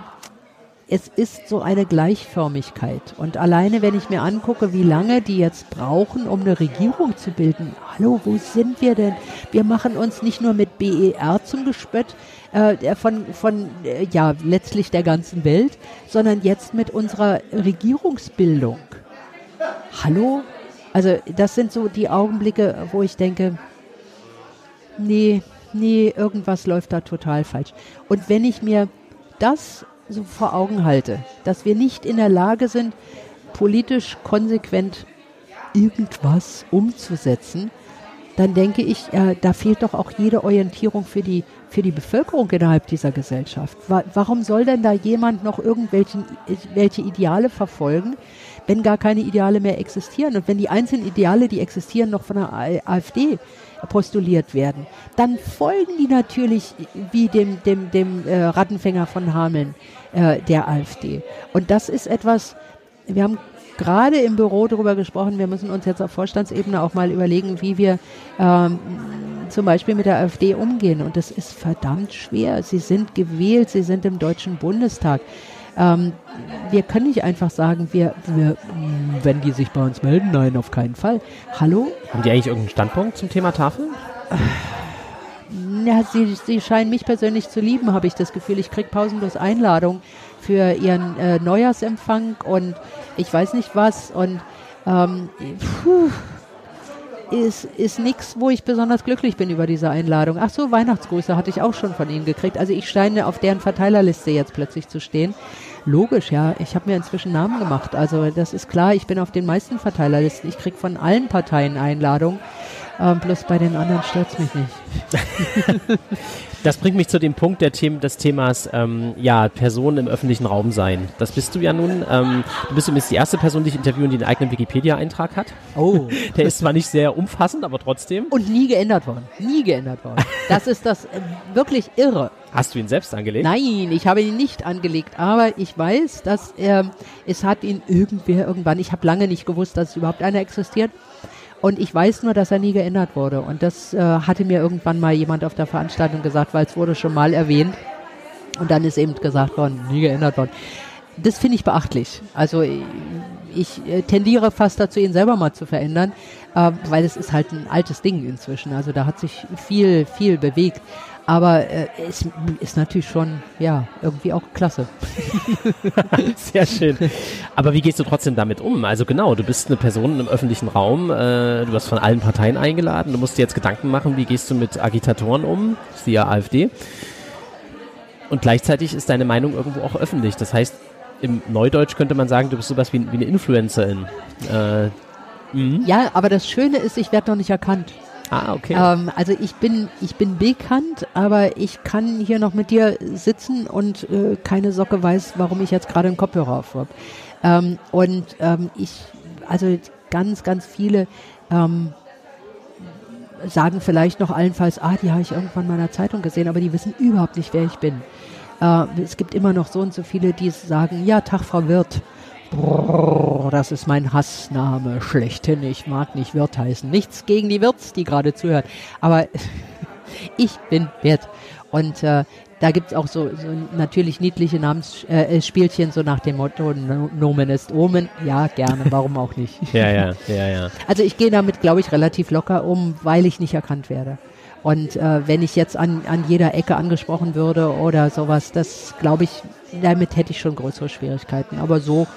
es ist so eine Gleichförmigkeit. Und alleine, wenn ich mir angucke, wie lange die jetzt brauchen, um eine Regierung zu bilden, hallo, wo sind wir denn? Wir machen uns nicht nur mit BER zum Gespött äh, von, von äh, ja, letztlich der ganzen Welt, sondern jetzt mit unserer Regierungsbildung. Hallo? Also das sind so die Augenblicke, wo ich denke, nee, nee, irgendwas läuft da total falsch. Und wenn ich mir das so vor Augen halte, dass wir nicht in der Lage sind, politisch konsequent irgendwas umzusetzen, dann denke ich, äh, da fehlt doch auch jede Orientierung für die, für die Bevölkerung innerhalb dieser Gesellschaft. Wa warum soll denn da jemand noch irgendwelche welche Ideale verfolgen, wenn gar keine Ideale mehr existieren und wenn die einzelnen Ideale, die existieren, noch von der AfD postuliert werden, dann folgen die natürlich wie dem, dem, dem äh, Rattenfänger von Hameln äh, der AfD. Und das ist etwas, wir haben gerade im Büro darüber gesprochen, wir müssen uns jetzt auf Vorstandsebene auch mal überlegen, wie wir ähm, zum Beispiel mit der AfD umgehen. Und das ist verdammt schwer. Sie sind gewählt, sie sind im Deutschen Bundestag. Ähm, wir können nicht einfach sagen, wir, wir, wenn die sich bei uns melden, nein, auf keinen Fall. Hallo? Haben die eigentlich irgendeinen Standpunkt zum Thema Tafel? Ja, sie, sie scheinen mich persönlich zu lieben, habe ich das Gefühl. Ich kriege pausenlos Einladungen für ihren äh, Neujahrsempfang und ich weiß nicht was. Und ähm, puh, ist, ist nichts, wo ich besonders glücklich bin über diese Einladung. Ach so, Weihnachtsgrüße hatte ich auch schon von Ihnen gekriegt. Also ich scheine auf deren Verteilerliste jetzt plötzlich zu stehen. Logisch, ja. Ich habe mir inzwischen Namen gemacht. Also das ist klar, ich bin auf den meisten Verteilerlisten. Ich kriege von allen Parteien Einladungen. Ähm, bloß bei den anderen stört es mich nicht. [LAUGHS] das bringt mich zu dem Punkt der Themen, des Themas, ähm, ja, Personen im öffentlichen Raum sein. Das bist du ja nun. Ähm, du bist übrigens die erste Person, die ich interviewen, die einen eigenen Wikipedia-Eintrag hat. Oh. [LAUGHS] Der ist zwar nicht sehr umfassend, aber trotzdem. Und nie geändert worden. Nie geändert worden. Das ist das äh, wirklich irre. Hast du ihn selbst angelegt? Nein, ich habe ihn nicht angelegt, aber ich weiß, dass er, es hat ihn irgendwer irgendwann, ich habe lange nicht gewusst, dass überhaupt einer existiert, und ich weiß nur, dass er nie geändert wurde. Und das äh, hatte mir irgendwann mal jemand auf der Veranstaltung gesagt, weil es wurde schon mal erwähnt. Und dann ist eben gesagt worden, nie geändert worden. Das finde ich beachtlich. Also ich äh, tendiere fast dazu, ihn selber mal zu verändern, äh, weil es ist halt ein altes Ding inzwischen. Also da hat sich viel, viel bewegt. Aber äh, es ist natürlich schon, ja, irgendwie auch klasse. [LAUGHS] Sehr schön. Aber wie gehst du trotzdem damit um? Also genau, du bist eine Person im öffentlichen Raum, äh, du wirst von allen Parteien eingeladen, du musst dir jetzt Gedanken machen, wie gehst du mit Agitatoren um, siehe AfD. Und gleichzeitig ist deine Meinung irgendwo auch öffentlich. Das heißt, im Neudeutsch könnte man sagen, du bist sowas wie, wie eine Influencerin. Äh, mhm. ja, aber das Schöne ist, ich werde noch nicht erkannt. Ah, okay. Ähm, also ich bin, ich bin bekannt, aber ich kann hier noch mit dir sitzen und äh, keine Socke weiß, warum ich jetzt gerade einen Kopfhörer auf habe. Ähm, und ähm, ich, also ganz, ganz viele ähm, sagen vielleicht noch allenfalls, ah, die habe ich irgendwann mal in der Zeitung gesehen, aber die wissen überhaupt nicht, wer ich bin. Äh, es gibt immer noch so und so viele, die sagen, ja, Tag, Frau Wirt. Brrr, das ist mein Hassname schlechthin. Ich mag nicht Wirt heißen. Nichts gegen die Wirts, die gerade zuhören. Aber [LAUGHS] ich bin Wirt. Und äh, da gibt's auch so, so natürlich niedliche Namensspielchen, äh, so nach dem Motto Nomen ist Omen. Ja, gerne, warum auch nicht. [LAUGHS] ja, ja, ja, ja. Also ich gehe damit, glaube ich, relativ locker um, weil ich nicht erkannt werde. Und äh, wenn ich jetzt an, an jeder Ecke angesprochen würde oder sowas, das glaube ich, damit hätte ich schon größere Schwierigkeiten. Aber so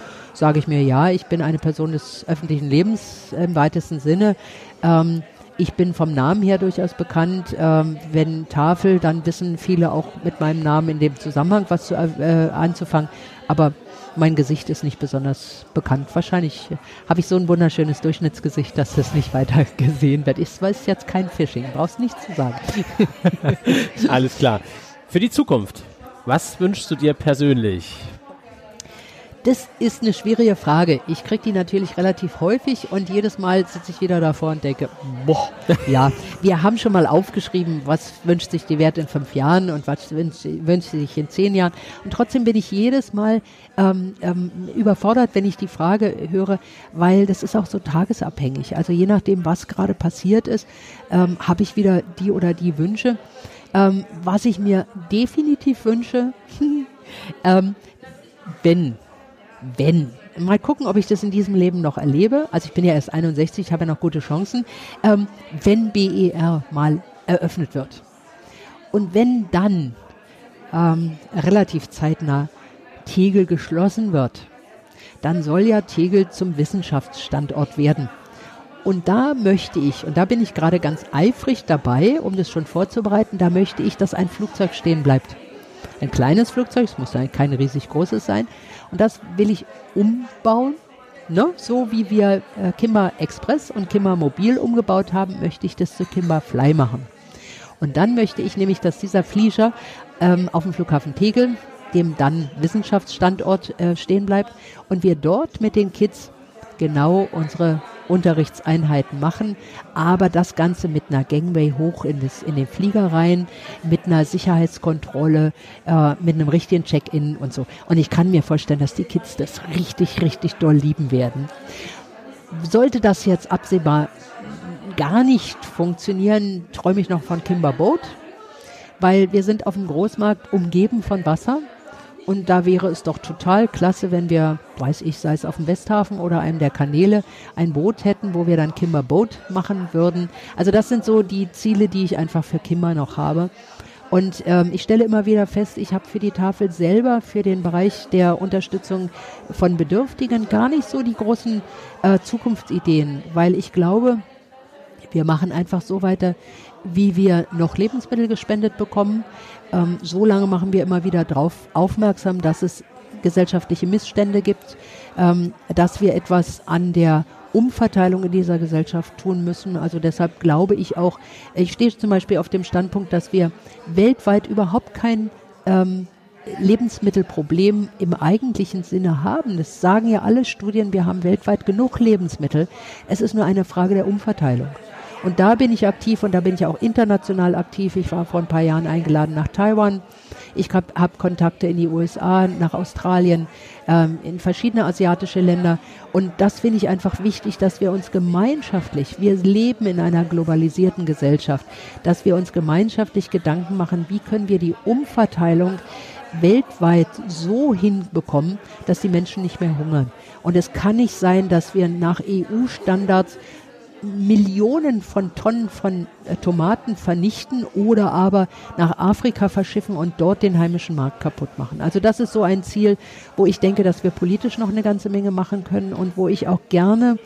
sage ich mir, ja, ich bin eine Person des öffentlichen Lebens im weitesten Sinne. Ähm, Ich bin vom Namen her durchaus bekannt. Ähm, wenn Tafel, dann wissen viele auch mit meinem Namen in dem Zusammenhang was zu, äh, anzufangen. Aber mein Gesicht ist nicht besonders bekannt. Wahrscheinlich habe ich so ein wunderschönes Durchschnittsgesicht, dass das nicht weiter [LAUGHS] gesehen wird. Ich weiß jetzt kein Phishing, brauchst nichts zu sagen. [LAUGHS] Alles klar. Für die Zukunft, was wünschst du dir persönlich? Das ist eine schwierige Frage. Ich kriege die natürlich relativ häufig und jedes Mal sitze ich wieder davor und denke, boah, [LAUGHS] ja, wir haben schon mal aufgeschrieben, was wünscht sich die Wert in fünf Jahren und was wünscht, wünscht sich in zehn Jahren. Und trotzdem bin ich jedes Mal ähm, ähm, überfordert, wenn ich die Frage höre, weil das ist auch so tagesabhängig. Also je nachdem, was gerade passiert ist, ähm, habe ich wieder die oder die Wünsche. Ähm, was ich mir definitiv wünsche, [LAUGHS] ähm, wenn wenn. Mal gucken, ob ich das in diesem Leben noch erlebe. Also ich bin ja erst 61, habe ja noch gute Chancen. Ähm, wenn BER mal eröffnet wird. Und wenn dann ähm, relativ zeitnah Tegel geschlossen wird, dann soll ja Tegel zum Wissenschaftsstandort werden. Und da möchte ich, und da bin ich gerade ganz eifrig dabei, um das schon vorzubereiten, da möchte ich, dass ein Flugzeug stehen bleibt. Ein kleines Flugzeug, es muss kein riesig großes sein, und das will ich umbauen. Ne? So wie wir äh, Kimber Express und Kimber Mobil umgebaut haben, möchte ich das zu Kimber Fly machen. Und dann möchte ich nämlich, dass dieser Flieger ähm, auf dem Flughafen Tegel, dem dann Wissenschaftsstandort äh, stehen bleibt, und wir dort mit den Kids genau unsere Unterrichtseinheiten machen, aber das Ganze mit einer Gangway hoch in, das, in den Flieger rein, mit einer Sicherheitskontrolle, äh, mit einem richtigen Check-in und so. Und ich kann mir vorstellen, dass die Kids das richtig, richtig doll lieben werden. Sollte das jetzt absehbar gar nicht funktionieren, träume ich noch von Kimber Boat, weil wir sind auf dem Großmarkt umgeben von Wasser und da wäre es doch total klasse, wenn wir, weiß ich, sei es auf dem Westhafen oder einem der Kanäle, ein Boot hätten, wo wir dann Kimber Boat machen würden. Also das sind so die Ziele, die ich einfach für Kimber noch habe. Und ähm, ich stelle immer wieder fest, ich habe für die Tafel selber, für den Bereich der Unterstützung von Bedürftigen gar nicht so die großen äh, Zukunftsideen, weil ich glaube, wir machen einfach so weiter, wie wir noch Lebensmittel gespendet bekommen. Ähm, so lange machen wir immer wieder darauf aufmerksam, dass es gesellschaftliche Missstände gibt, ähm, dass wir etwas an der Umverteilung in dieser Gesellschaft tun müssen. Also deshalb glaube ich auch, ich stehe zum Beispiel auf dem Standpunkt, dass wir weltweit überhaupt kein ähm, Lebensmittelproblem im eigentlichen Sinne haben. Das sagen ja alle Studien, wir haben weltweit genug Lebensmittel. Es ist nur eine Frage der Umverteilung. Und da bin ich aktiv und da bin ich auch international aktiv. Ich war vor ein paar Jahren eingeladen nach Taiwan. Ich habe hab Kontakte in die USA, nach Australien, ähm, in verschiedene asiatische Länder. Und das finde ich einfach wichtig, dass wir uns gemeinschaftlich, wir leben in einer globalisierten Gesellschaft, dass wir uns gemeinschaftlich Gedanken machen, wie können wir die Umverteilung weltweit so hinbekommen, dass die Menschen nicht mehr hungern. Und es kann nicht sein, dass wir nach EU-Standards Millionen von Tonnen von äh, Tomaten vernichten oder aber nach Afrika verschiffen und dort den heimischen Markt kaputt machen. Also das ist so ein Ziel, wo ich denke, dass wir politisch noch eine ganze Menge machen können und wo ich auch gerne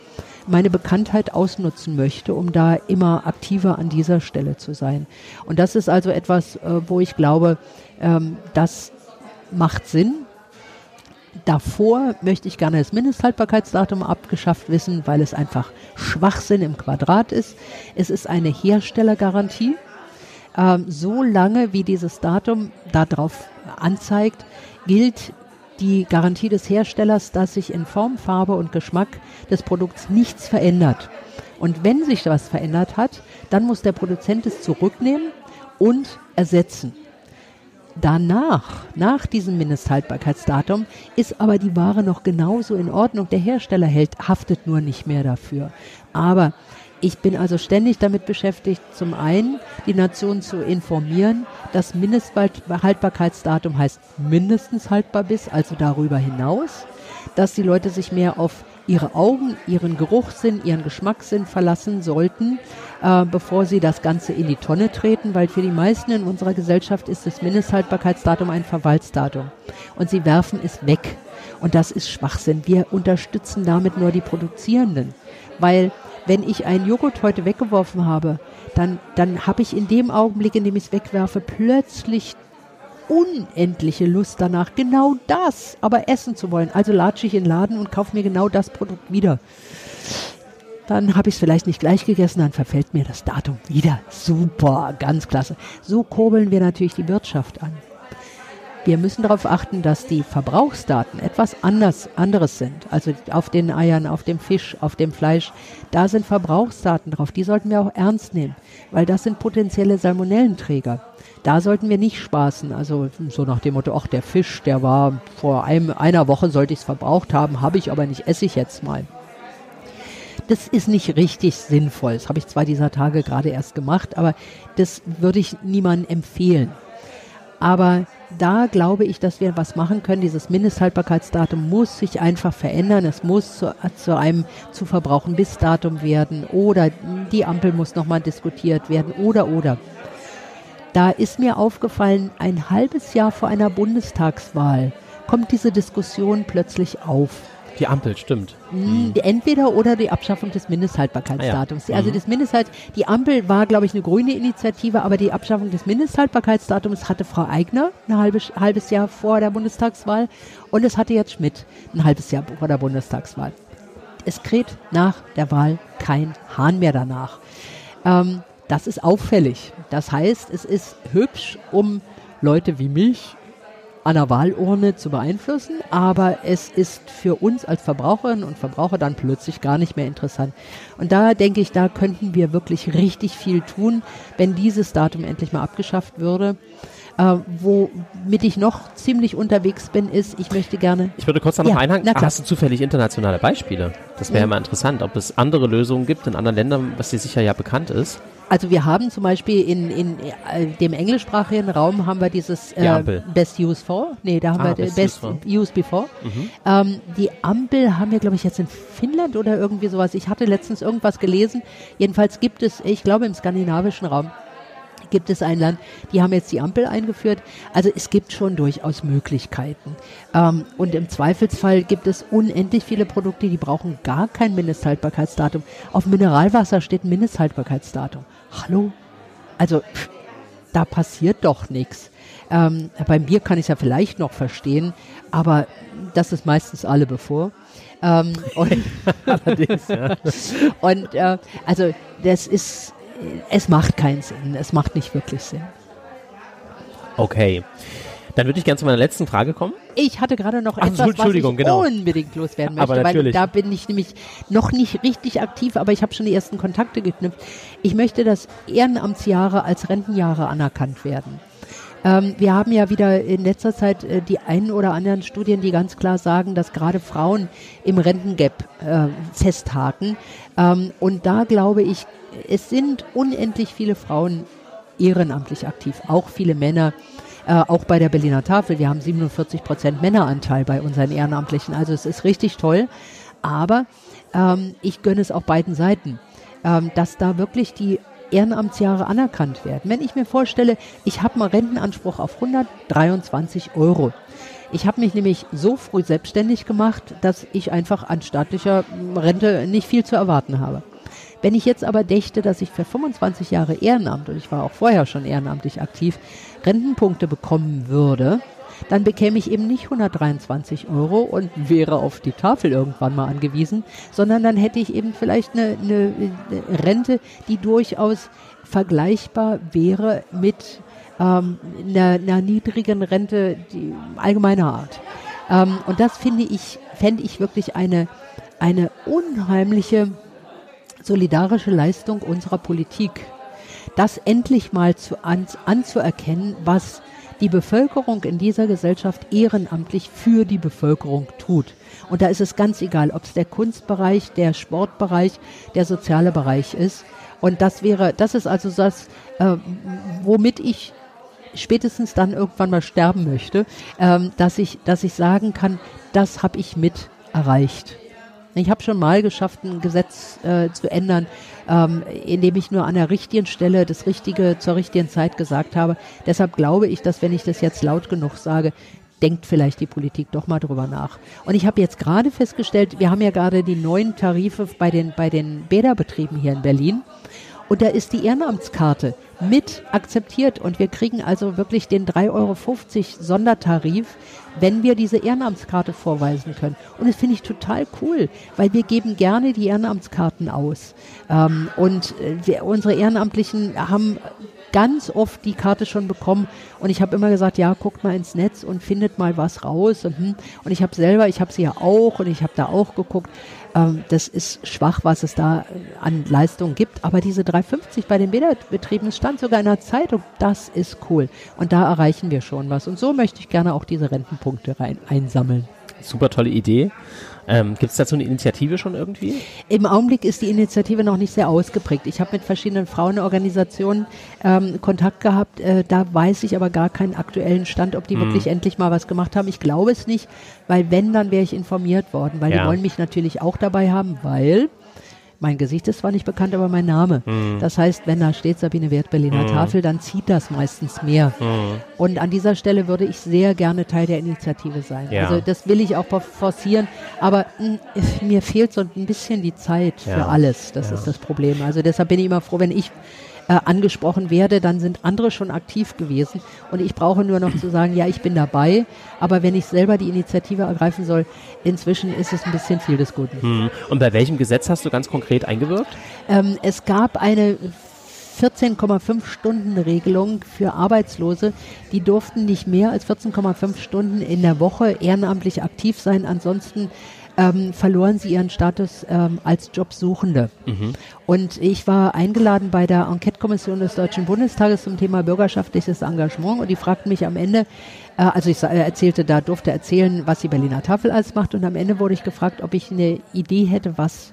meine Bekanntheit ausnutzen möchte, um da immer aktiver an dieser Stelle zu sein. Und das ist also etwas, äh, wo ich glaube, ähm, das macht Sinn, Davor möchte ich gerne das Mindesthaltbarkeitsdatum abgeschafft wissen, weil es einfach Schwachsinn im Quadrat ist. Es ist eine Herstellergarantie. Ähm, so lange wie dieses Datum darauf anzeigt, gilt die Garantie des Herstellers, dass sich in Form, Farbe und Geschmack des Produkts nichts verändert. Und wenn sich was verändert hat, dann muss der Produzent es zurücknehmen und ersetzen. Danach, nach diesem Mindesthaltbarkeitsdatum, ist aber die Ware noch genauso in Ordnung. Der Hersteller hält, haftet nur nicht mehr dafür. Aber ich bin also ständig damit beschäftigt, zum einen die Nation zu informieren, das Mindesthaltbarkeitsdatum heißt mindestens haltbar bis, also darüber hinaus, dass die Leute sich mehr auf ihre Augen, ihren Geruchssinn, ihren Geschmackssinn verlassen sollten, äh, bevor sie das Ganze in die Tonne treten, weil für die meisten in unserer Gesellschaft ist das Mindesthaltbarkeitsdatum ein Verwaltsdatum. Und sie werfen es weg. Und das ist Schwachsinn. Wir unterstützen damit nur die Produzierenden, weil wenn ich einen Joghurt heute weggeworfen habe, dann, dann habe ich in dem Augenblick, in dem ich es wegwerfe, plötzlich unendliche Lust danach, genau das aber essen zu wollen. Also latsche ich in den Laden und kaufe mir genau das Produkt wieder. Dann habe ich es vielleicht nicht gleich gegessen, dann verfällt mir das Datum wieder. Super, ganz klasse. So kurbeln wir natürlich die Wirtschaft an. Wir müssen darauf achten, dass die Verbrauchsdaten etwas anders, anderes sind. Also auf den Eiern, auf dem Fisch, auf dem Fleisch. Da sind Verbrauchsdaten drauf. Die sollten wir auch ernst nehmen, weil das sind potenzielle Salmonellenträger. Da sollten wir nicht spaßen. Also so nach dem Motto, ach der Fisch, der war vor einem, einer Woche sollte ich es verbraucht haben, habe ich aber nicht, esse ich jetzt mal. Das ist nicht richtig sinnvoll. Das habe ich zwar dieser Tage gerade erst gemacht, aber das würde ich niemandem empfehlen. Aber da glaube ich, dass wir was machen können. Dieses Mindesthaltbarkeitsdatum muss sich einfach verändern. Es muss zu, zu einem zu verbrauchen bis Datum werden oder die Ampel muss nochmal diskutiert werden oder oder. Da ist mir aufgefallen, ein halbes Jahr vor einer Bundestagswahl kommt diese Diskussion plötzlich auf. Die Ampel, stimmt. Mhm. Entweder oder die Abschaffung des Mindesthaltbarkeitsdatums. Ah, ja. Also mhm. das Mindesthalt, die Ampel war, glaube ich, eine grüne Initiative, aber die Abschaffung des Mindesthaltbarkeitsdatums hatte Frau Eigner ein halbes, halbes Jahr vor der Bundestagswahl und es hatte jetzt Schmidt ein halbes Jahr vor der Bundestagswahl. Es kräht nach der Wahl kein Hahn mehr danach. Ähm, das ist auffällig. Das heißt, es ist hübsch, um Leute wie mich an der Wahlurne zu beeinflussen, aber es ist für uns als Verbraucherinnen und Verbraucher dann plötzlich gar nicht mehr interessant. Und da denke ich, da könnten wir wirklich richtig viel tun, wenn dieses Datum endlich mal abgeschafft würde. Äh, womit ich noch ziemlich unterwegs bin, ist, ich möchte gerne. Ich würde kurz da noch ja, einhaken. Hast du zufällig internationale Beispiele? Das wäre ja. mal interessant, ob es andere Lösungen gibt in anderen Ländern, was dir sicher ja bekannt ist. Also wir haben zum Beispiel in, in äh, dem englischsprachigen Raum haben wir dieses äh, Best Use For. Nee, da haben ah, wir Best, Best Use, Use Before. Mhm. Ähm, die Ampel haben wir, glaube ich, jetzt in Finnland oder irgendwie sowas. Ich hatte letztens irgendwas gelesen. Jedenfalls gibt es, ich glaube, im skandinavischen Raum gibt es ein Land, die haben jetzt die Ampel eingeführt. Also es gibt schon durchaus Möglichkeiten. Ähm, und im Zweifelsfall gibt es unendlich viele Produkte, die brauchen gar kein Mindesthaltbarkeitsdatum. Auf Mineralwasser steht ein Mindesthaltbarkeitsdatum. Hallo? Also pff, da passiert doch nichts. Ähm, beim Bier kann ich es ja vielleicht noch verstehen, aber das ist meistens alle bevor. Ähm, [LAUGHS] und Allerdings, ja. [LAUGHS] und äh, also das ist es macht keinen Sinn. Es macht nicht wirklich Sinn. Okay. Dann würde ich gerne zu meiner letzten Frage kommen. Ich hatte gerade noch Ach, etwas, was ich genau. unbedingt loswerden möchte, aber weil da bin ich nämlich noch nicht richtig aktiv, aber ich habe schon die ersten Kontakte geknüpft. Ich möchte, dass Ehrenamtsjahre als Rentenjahre anerkannt werden. Ähm, wir haben ja wieder in letzter Zeit äh, die einen oder anderen Studien, die ganz klar sagen, dass gerade Frauen im Rentengap äh, festhaken. Ähm, und da glaube ich, es sind unendlich viele Frauen ehrenamtlich aktiv, auch viele Männer. Äh, auch bei der Berliner Tafel, wir haben 47 Prozent Männeranteil bei unseren Ehrenamtlichen. Also es ist richtig toll. Aber ähm, ich gönne es auch beiden Seiten, ähm, dass da wirklich die Ehrenamtsjahre anerkannt werden. Wenn ich mir vorstelle, ich habe mal Rentenanspruch auf 123 Euro. Ich habe mich nämlich so früh selbstständig gemacht, dass ich einfach an staatlicher Rente nicht viel zu erwarten habe. Wenn ich jetzt aber dächte, dass ich für 25 Jahre Ehrenamt, und ich war auch vorher schon ehrenamtlich aktiv, Rentenpunkte bekommen würde, dann bekäme ich eben nicht 123 Euro und wäre auf die Tafel irgendwann mal angewiesen, sondern dann hätte ich eben vielleicht eine, eine, Rente, die durchaus vergleichbar wäre mit ähm, einer, einer, niedrigen Rente die, allgemeiner Art. Ähm, und das finde ich, fände ich wirklich eine, eine unheimliche solidarische Leistung unserer Politik, das endlich mal zu, an, anzuerkennen, was die Bevölkerung in dieser Gesellschaft ehrenamtlich für die Bevölkerung tut. Und da ist es ganz egal, ob es der Kunstbereich, der Sportbereich, der soziale Bereich ist. Und das wäre, das ist also das, äh, womit ich spätestens dann irgendwann mal sterben möchte, ähm, dass ich, dass ich sagen kann, das habe ich mit erreicht. Ich habe schon mal geschafft, ein Gesetz äh, zu ändern, ähm, indem ich nur an der richtigen Stelle das Richtige zur richtigen Zeit gesagt habe. Deshalb glaube ich, dass wenn ich das jetzt laut genug sage, denkt vielleicht die Politik doch mal drüber nach. Und ich habe jetzt gerade festgestellt, wir haben ja gerade die neuen Tarife bei den, bei den Bäderbetrieben hier in Berlin. Und da ist die Ehrenamtskarte mit akzeptiert und wir kriegen also wirklich den 3,50 Euro Sondertarif, wenn wir diese Ehrenamtskarte vorweisen können. Und das finde ich total cool, weil wir geben gerne die Ehrenamtskarten aus. Ähm, und äh, wir, unsere Ehrenamtlichen haben ganz oft die Karte schon bekommen und ich habe immer gesagt, ja, guckt mal ins Netz und findet mal was raus und, hm. und ich habe selber, ich habe sie ja auch und ich habe da auch geguckt. Ähm, das ist schwach, was es da äh, an Leistung gibt, aber diese 350 bei den Bäderbetrieben, stand sogar in der Zeitung, das ist cool und da erreichen wir schon was und so möchte ich gerne auch diese Rentenpunkte rein einsammeln. Super tolle Idee. Ähm, Gibt es dazu eine Initiative schon irgendwie? Im Augenblick ist die Initiative noch nicht sehr ausgeprägt. Ich habe mit verschiedenen Frauenorganisationen ähm, Kontakt gehabt. Äh, da weiß ich aber gar keinen aktuellen Stand, ob die mhm. wirklich endlich mal was gemacht haben. Ich glaube es nicht, weil wenn, dann wäre ich informiert worden, weil ja. die wollen mich natürlich auch dabei haben, weil mein Gesicht ist zwar nicht bekannt, aber mein Name. Mhm. Das heißt, wenn da steht Sabine Wert Berliner mhm. Tafel, dann zieht das meistens mehr. Mhm. Und an dieser Stelle würde ich sehr gerne Teil der Initiative sein. Ja. Also das will ich auch forcieren, aber mh, hm, mir fehlt so ein bisschen die Zeit ja. für alles. Das ja. ist das Problem. Also deshalb bin ich immer froh, wenn ich äh, angesprochen werde, dann sind andere schon aktiv gewesen und ich brauche nur noch zu sagen, ja, ich bin dabei, aber wenn ich selber die Initiative ergreifen soll, inzwischen ist es ein bisschen viel des Guten. Hm. Und bei welchem Gesetz hast du ganz konkret eingewirkt? Ähm, es gab eine 14,5 Stunden Regelung für Arbeitslose. Die durften nicht mehr als 14,5 Stunden in der Woche ehrenamtlich aktiv sein. Ansonsten ähm, verloren sie ihren Status ähm, als Jobsuchende. Mhm. Und ich war eingeladen bei der Enquete-Kommission des Deutschen Bundestages zum Thema bürgerschaftliches Engagement und die fragten mich am Ende, äh, also ich äh, erzählte da, durfte erzählen, was die Berliner Tafel alles macht und am Ende wurde ich gefragt, ob ich eine Idee hätte, was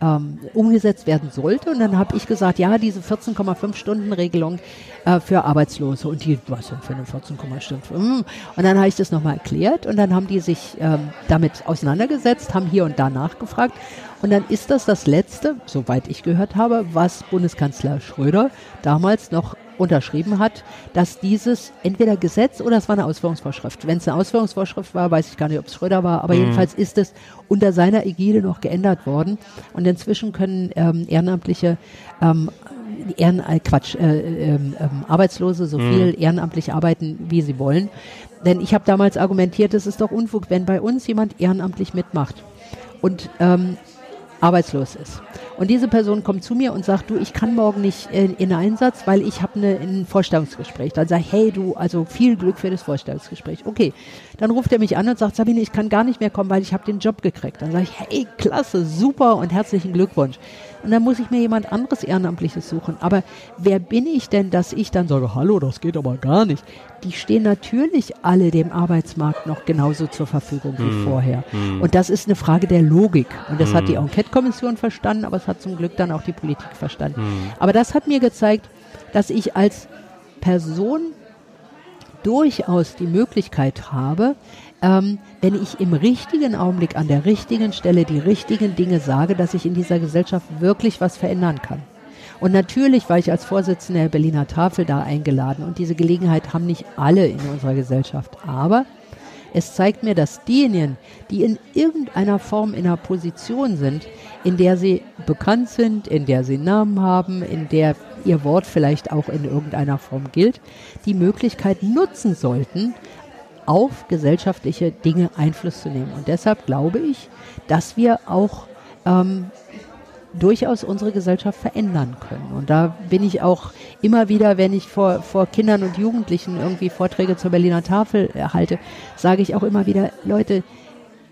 ähm, umgesetzt werden sollte. Und dann habe ich gesagt, ja, diese 14,5 Stunden Regelung äh, für Arbeitslose. Und die, was denn für eine 14,5 Stunden? Hm. Und dann habe ich das nochmal erklärt und dann haben die sich ähm, damit auseinandergesetzt, haben hier und da nachgefragt. Und dann ist das das Letzte, soweit ich gehört habe, was Bundeskanzler Schröder damals noch unterschrieben hat, dass dieses entweder Gesetz oder es war eine Ausführungsvorschrift. Wenn es eine Ausführungsvorschrift war, weiß ich gar nicht, ob es Schröder war, aber mhm. jedenfalls ist es unter seiner Ägide noch geändert worden. Und inzwischen können ähm, Ehrenamtliche ähm, Ehren, äh, Quatsch, äh, ähm, ähm, Arbeitslose so mhm. viel ehrenamtlich arbeiten, wie sie wollen. Denn ich habe damals argumentiert, es ist doch Unfug, wenn bei uns jemand ehrenamtlich mitmacht und ähm, arbeitslos ist. Und diese Person kommt zu mir und sagt, du, ich kann morgen nicht in, in Einsatz, weil ich habe ne, ein Vorstellungsgespräch. Dann sage ich, hey du, also viel Glück für das Vorstellungsgespräch. Okay, dann ruft er mich an und sagt, Sabine, ich kann gar nicht mehr kommen, weil ich habe den Job gekriegt. Dann sage ich, hey, klasse, super und herzlichen Glückwunsch. Und dann muss ich mir jemand anderes Ehrenamtliches suchen. Aber wer bin ich denn, dass ich dann sage, hallo, das geht aber gar nicht. Die stehen natürlich alle dem Arbeitsmarkt noch genauso zur Verfügung wie hm. vorher. Hm. Und das ist eine Frage der Logik. Und das hm. hat die hm. Enquete-Kommission verstanden, aber es hat zum Glück dann auch die Politik verstanden. Hm. Aber das hat mir gezeigt, dass ich als Person durchaus die Möglichkeit habe, ähm, wenn ich im richtigen Augenblick an der richtigen Stelle die richtigen Dinge sage, dass ich in dieser Gesellschaft wirklich was verändern kann. Und natürlich war ich als Vorsitzender der Berliner Tafel da eingeladen und diese Gelegenheit haben nicht alle in unserer Gesellschaft. Aber es zeigt mir, dass diejenigen, die in irgendeiner Form in einer Position sind, in der sie bekannt sind, in der sie Namen haben, in der ihr Wort vielleicht auch in irgendeiner Form gilt, die Möglichkeit nutzen sollten, auf gesellschaftliche Dinge Einfluss zu nehmen. Und deshalb glaube ich, dass wir auch ähm, durchaus unsere Gesellschaft verändern können. Und da bin ich auch immer wieder, wenn ich vor, vor Kindern und Jugendlichen irgendwie Vorträge zur Berliner Tafel erhalte, sage ich auch immer wieder, Leute,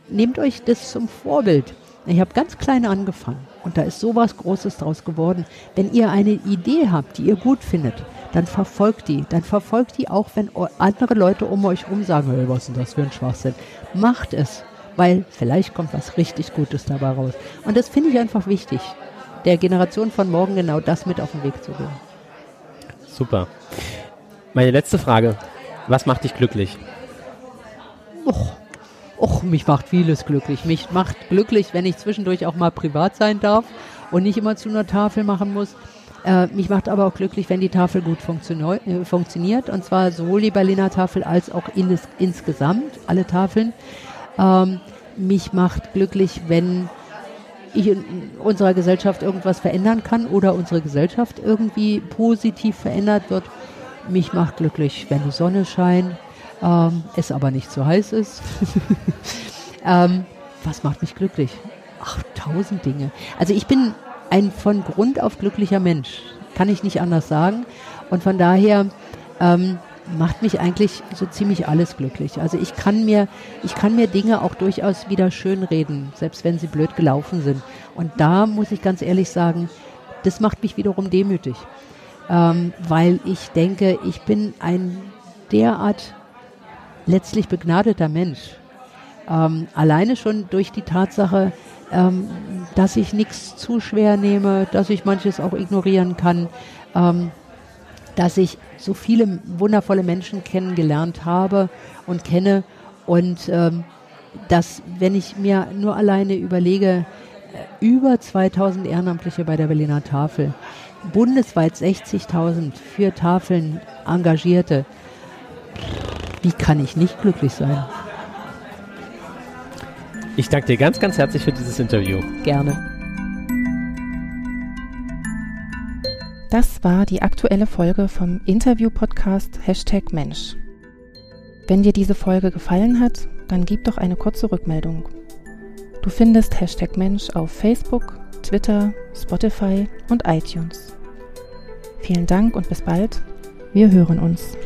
nehmt euch das zum Vorbild. Ich habe ganz klein angefangen und da ist sowas Großes draus geworden. Wenn ihr eine Idee habt, die ihr gut findet, dann verfolgt die. Dann verfolgt die auch, wenn andere Leute um euch herum sagen, hey, was ist denn das für ein Schwachsinn? Macht es, weil vielleicht kommt was richtig Gutes dabei raus. Und das finde ich einfach wichtig, der Generation von morgen genau das mit auf den Weg zu geben. Super. Meine letzte Frage. Was macht dich glücklich? Och, och, mich macht vieles glücklich. Mich macht glücklich, wenn ich zwischendurch auch mal privat sein darf und nicht immer zu einer Tafel machen muss Äh, mich macht aber auch glücklich, wenn die Tafel gut äh, funktioniert. Und zwar sowohl die Berliner Tafel als auch in insgesamt, alle Tafeln. Ähm, mich macht glücklich, wenn ich in unserer Gesellschaft irgendwas verändern kann oder unsere Gesellschaft irgendwie positiv verändert wird. Mich macht glücklich, wenn die Sonne scheint, ähm, es aber nicht zu heiß ist. [LAUGHS] ähm, was macht mich glücklich? Ach, tausend Dinge. Also ich bin ein von Grund auf glücklicher Mensch, kann ich nicht anders sagen. Und von daher ähm, macht mich eigentlich so ziemlich alles glücklich. Also ich kann mir, ich kann mir Dinge auch durchaus wieder schönreden, selbst wenn sie blöd gelaufen sind. Und da muss ich ganz ehrlich sagen, das macht mich wiederum demütig, ähm, weil ich denke, ich bin ein derart letztlich begnadeter Mensch. Ähm, alleine schon durch die Tatsache, ähm, dass ich nichts zu schwer nehme, dass ich manches auch ignorieren kann, ähm, dass ich so viele wundervolle Menschen kennengelernt habe und kenne und ähm, dass, wenn ich mir nur alleine überlege, äh, über 2000 Ehrenamtliche bei der Berliner Tafel, bundesweit 60.000 für Tafeln Engagierte, wie kann ich nicht glücklich sein? Ich danke dir ganz, ganz herzlich für dieses Interview. Gerne. Das war die aktuelle Folge vom Interview-Podcast Hashtag Mensch. Wenn dir diese Folge gefallen hat, dann gib doch eine kurze Rückmeldung. Du findest Hashtag Mensch auf Facebook, Twitter, Spotify und iTunes. Vielen Dank und bis bald. Wir hören uns.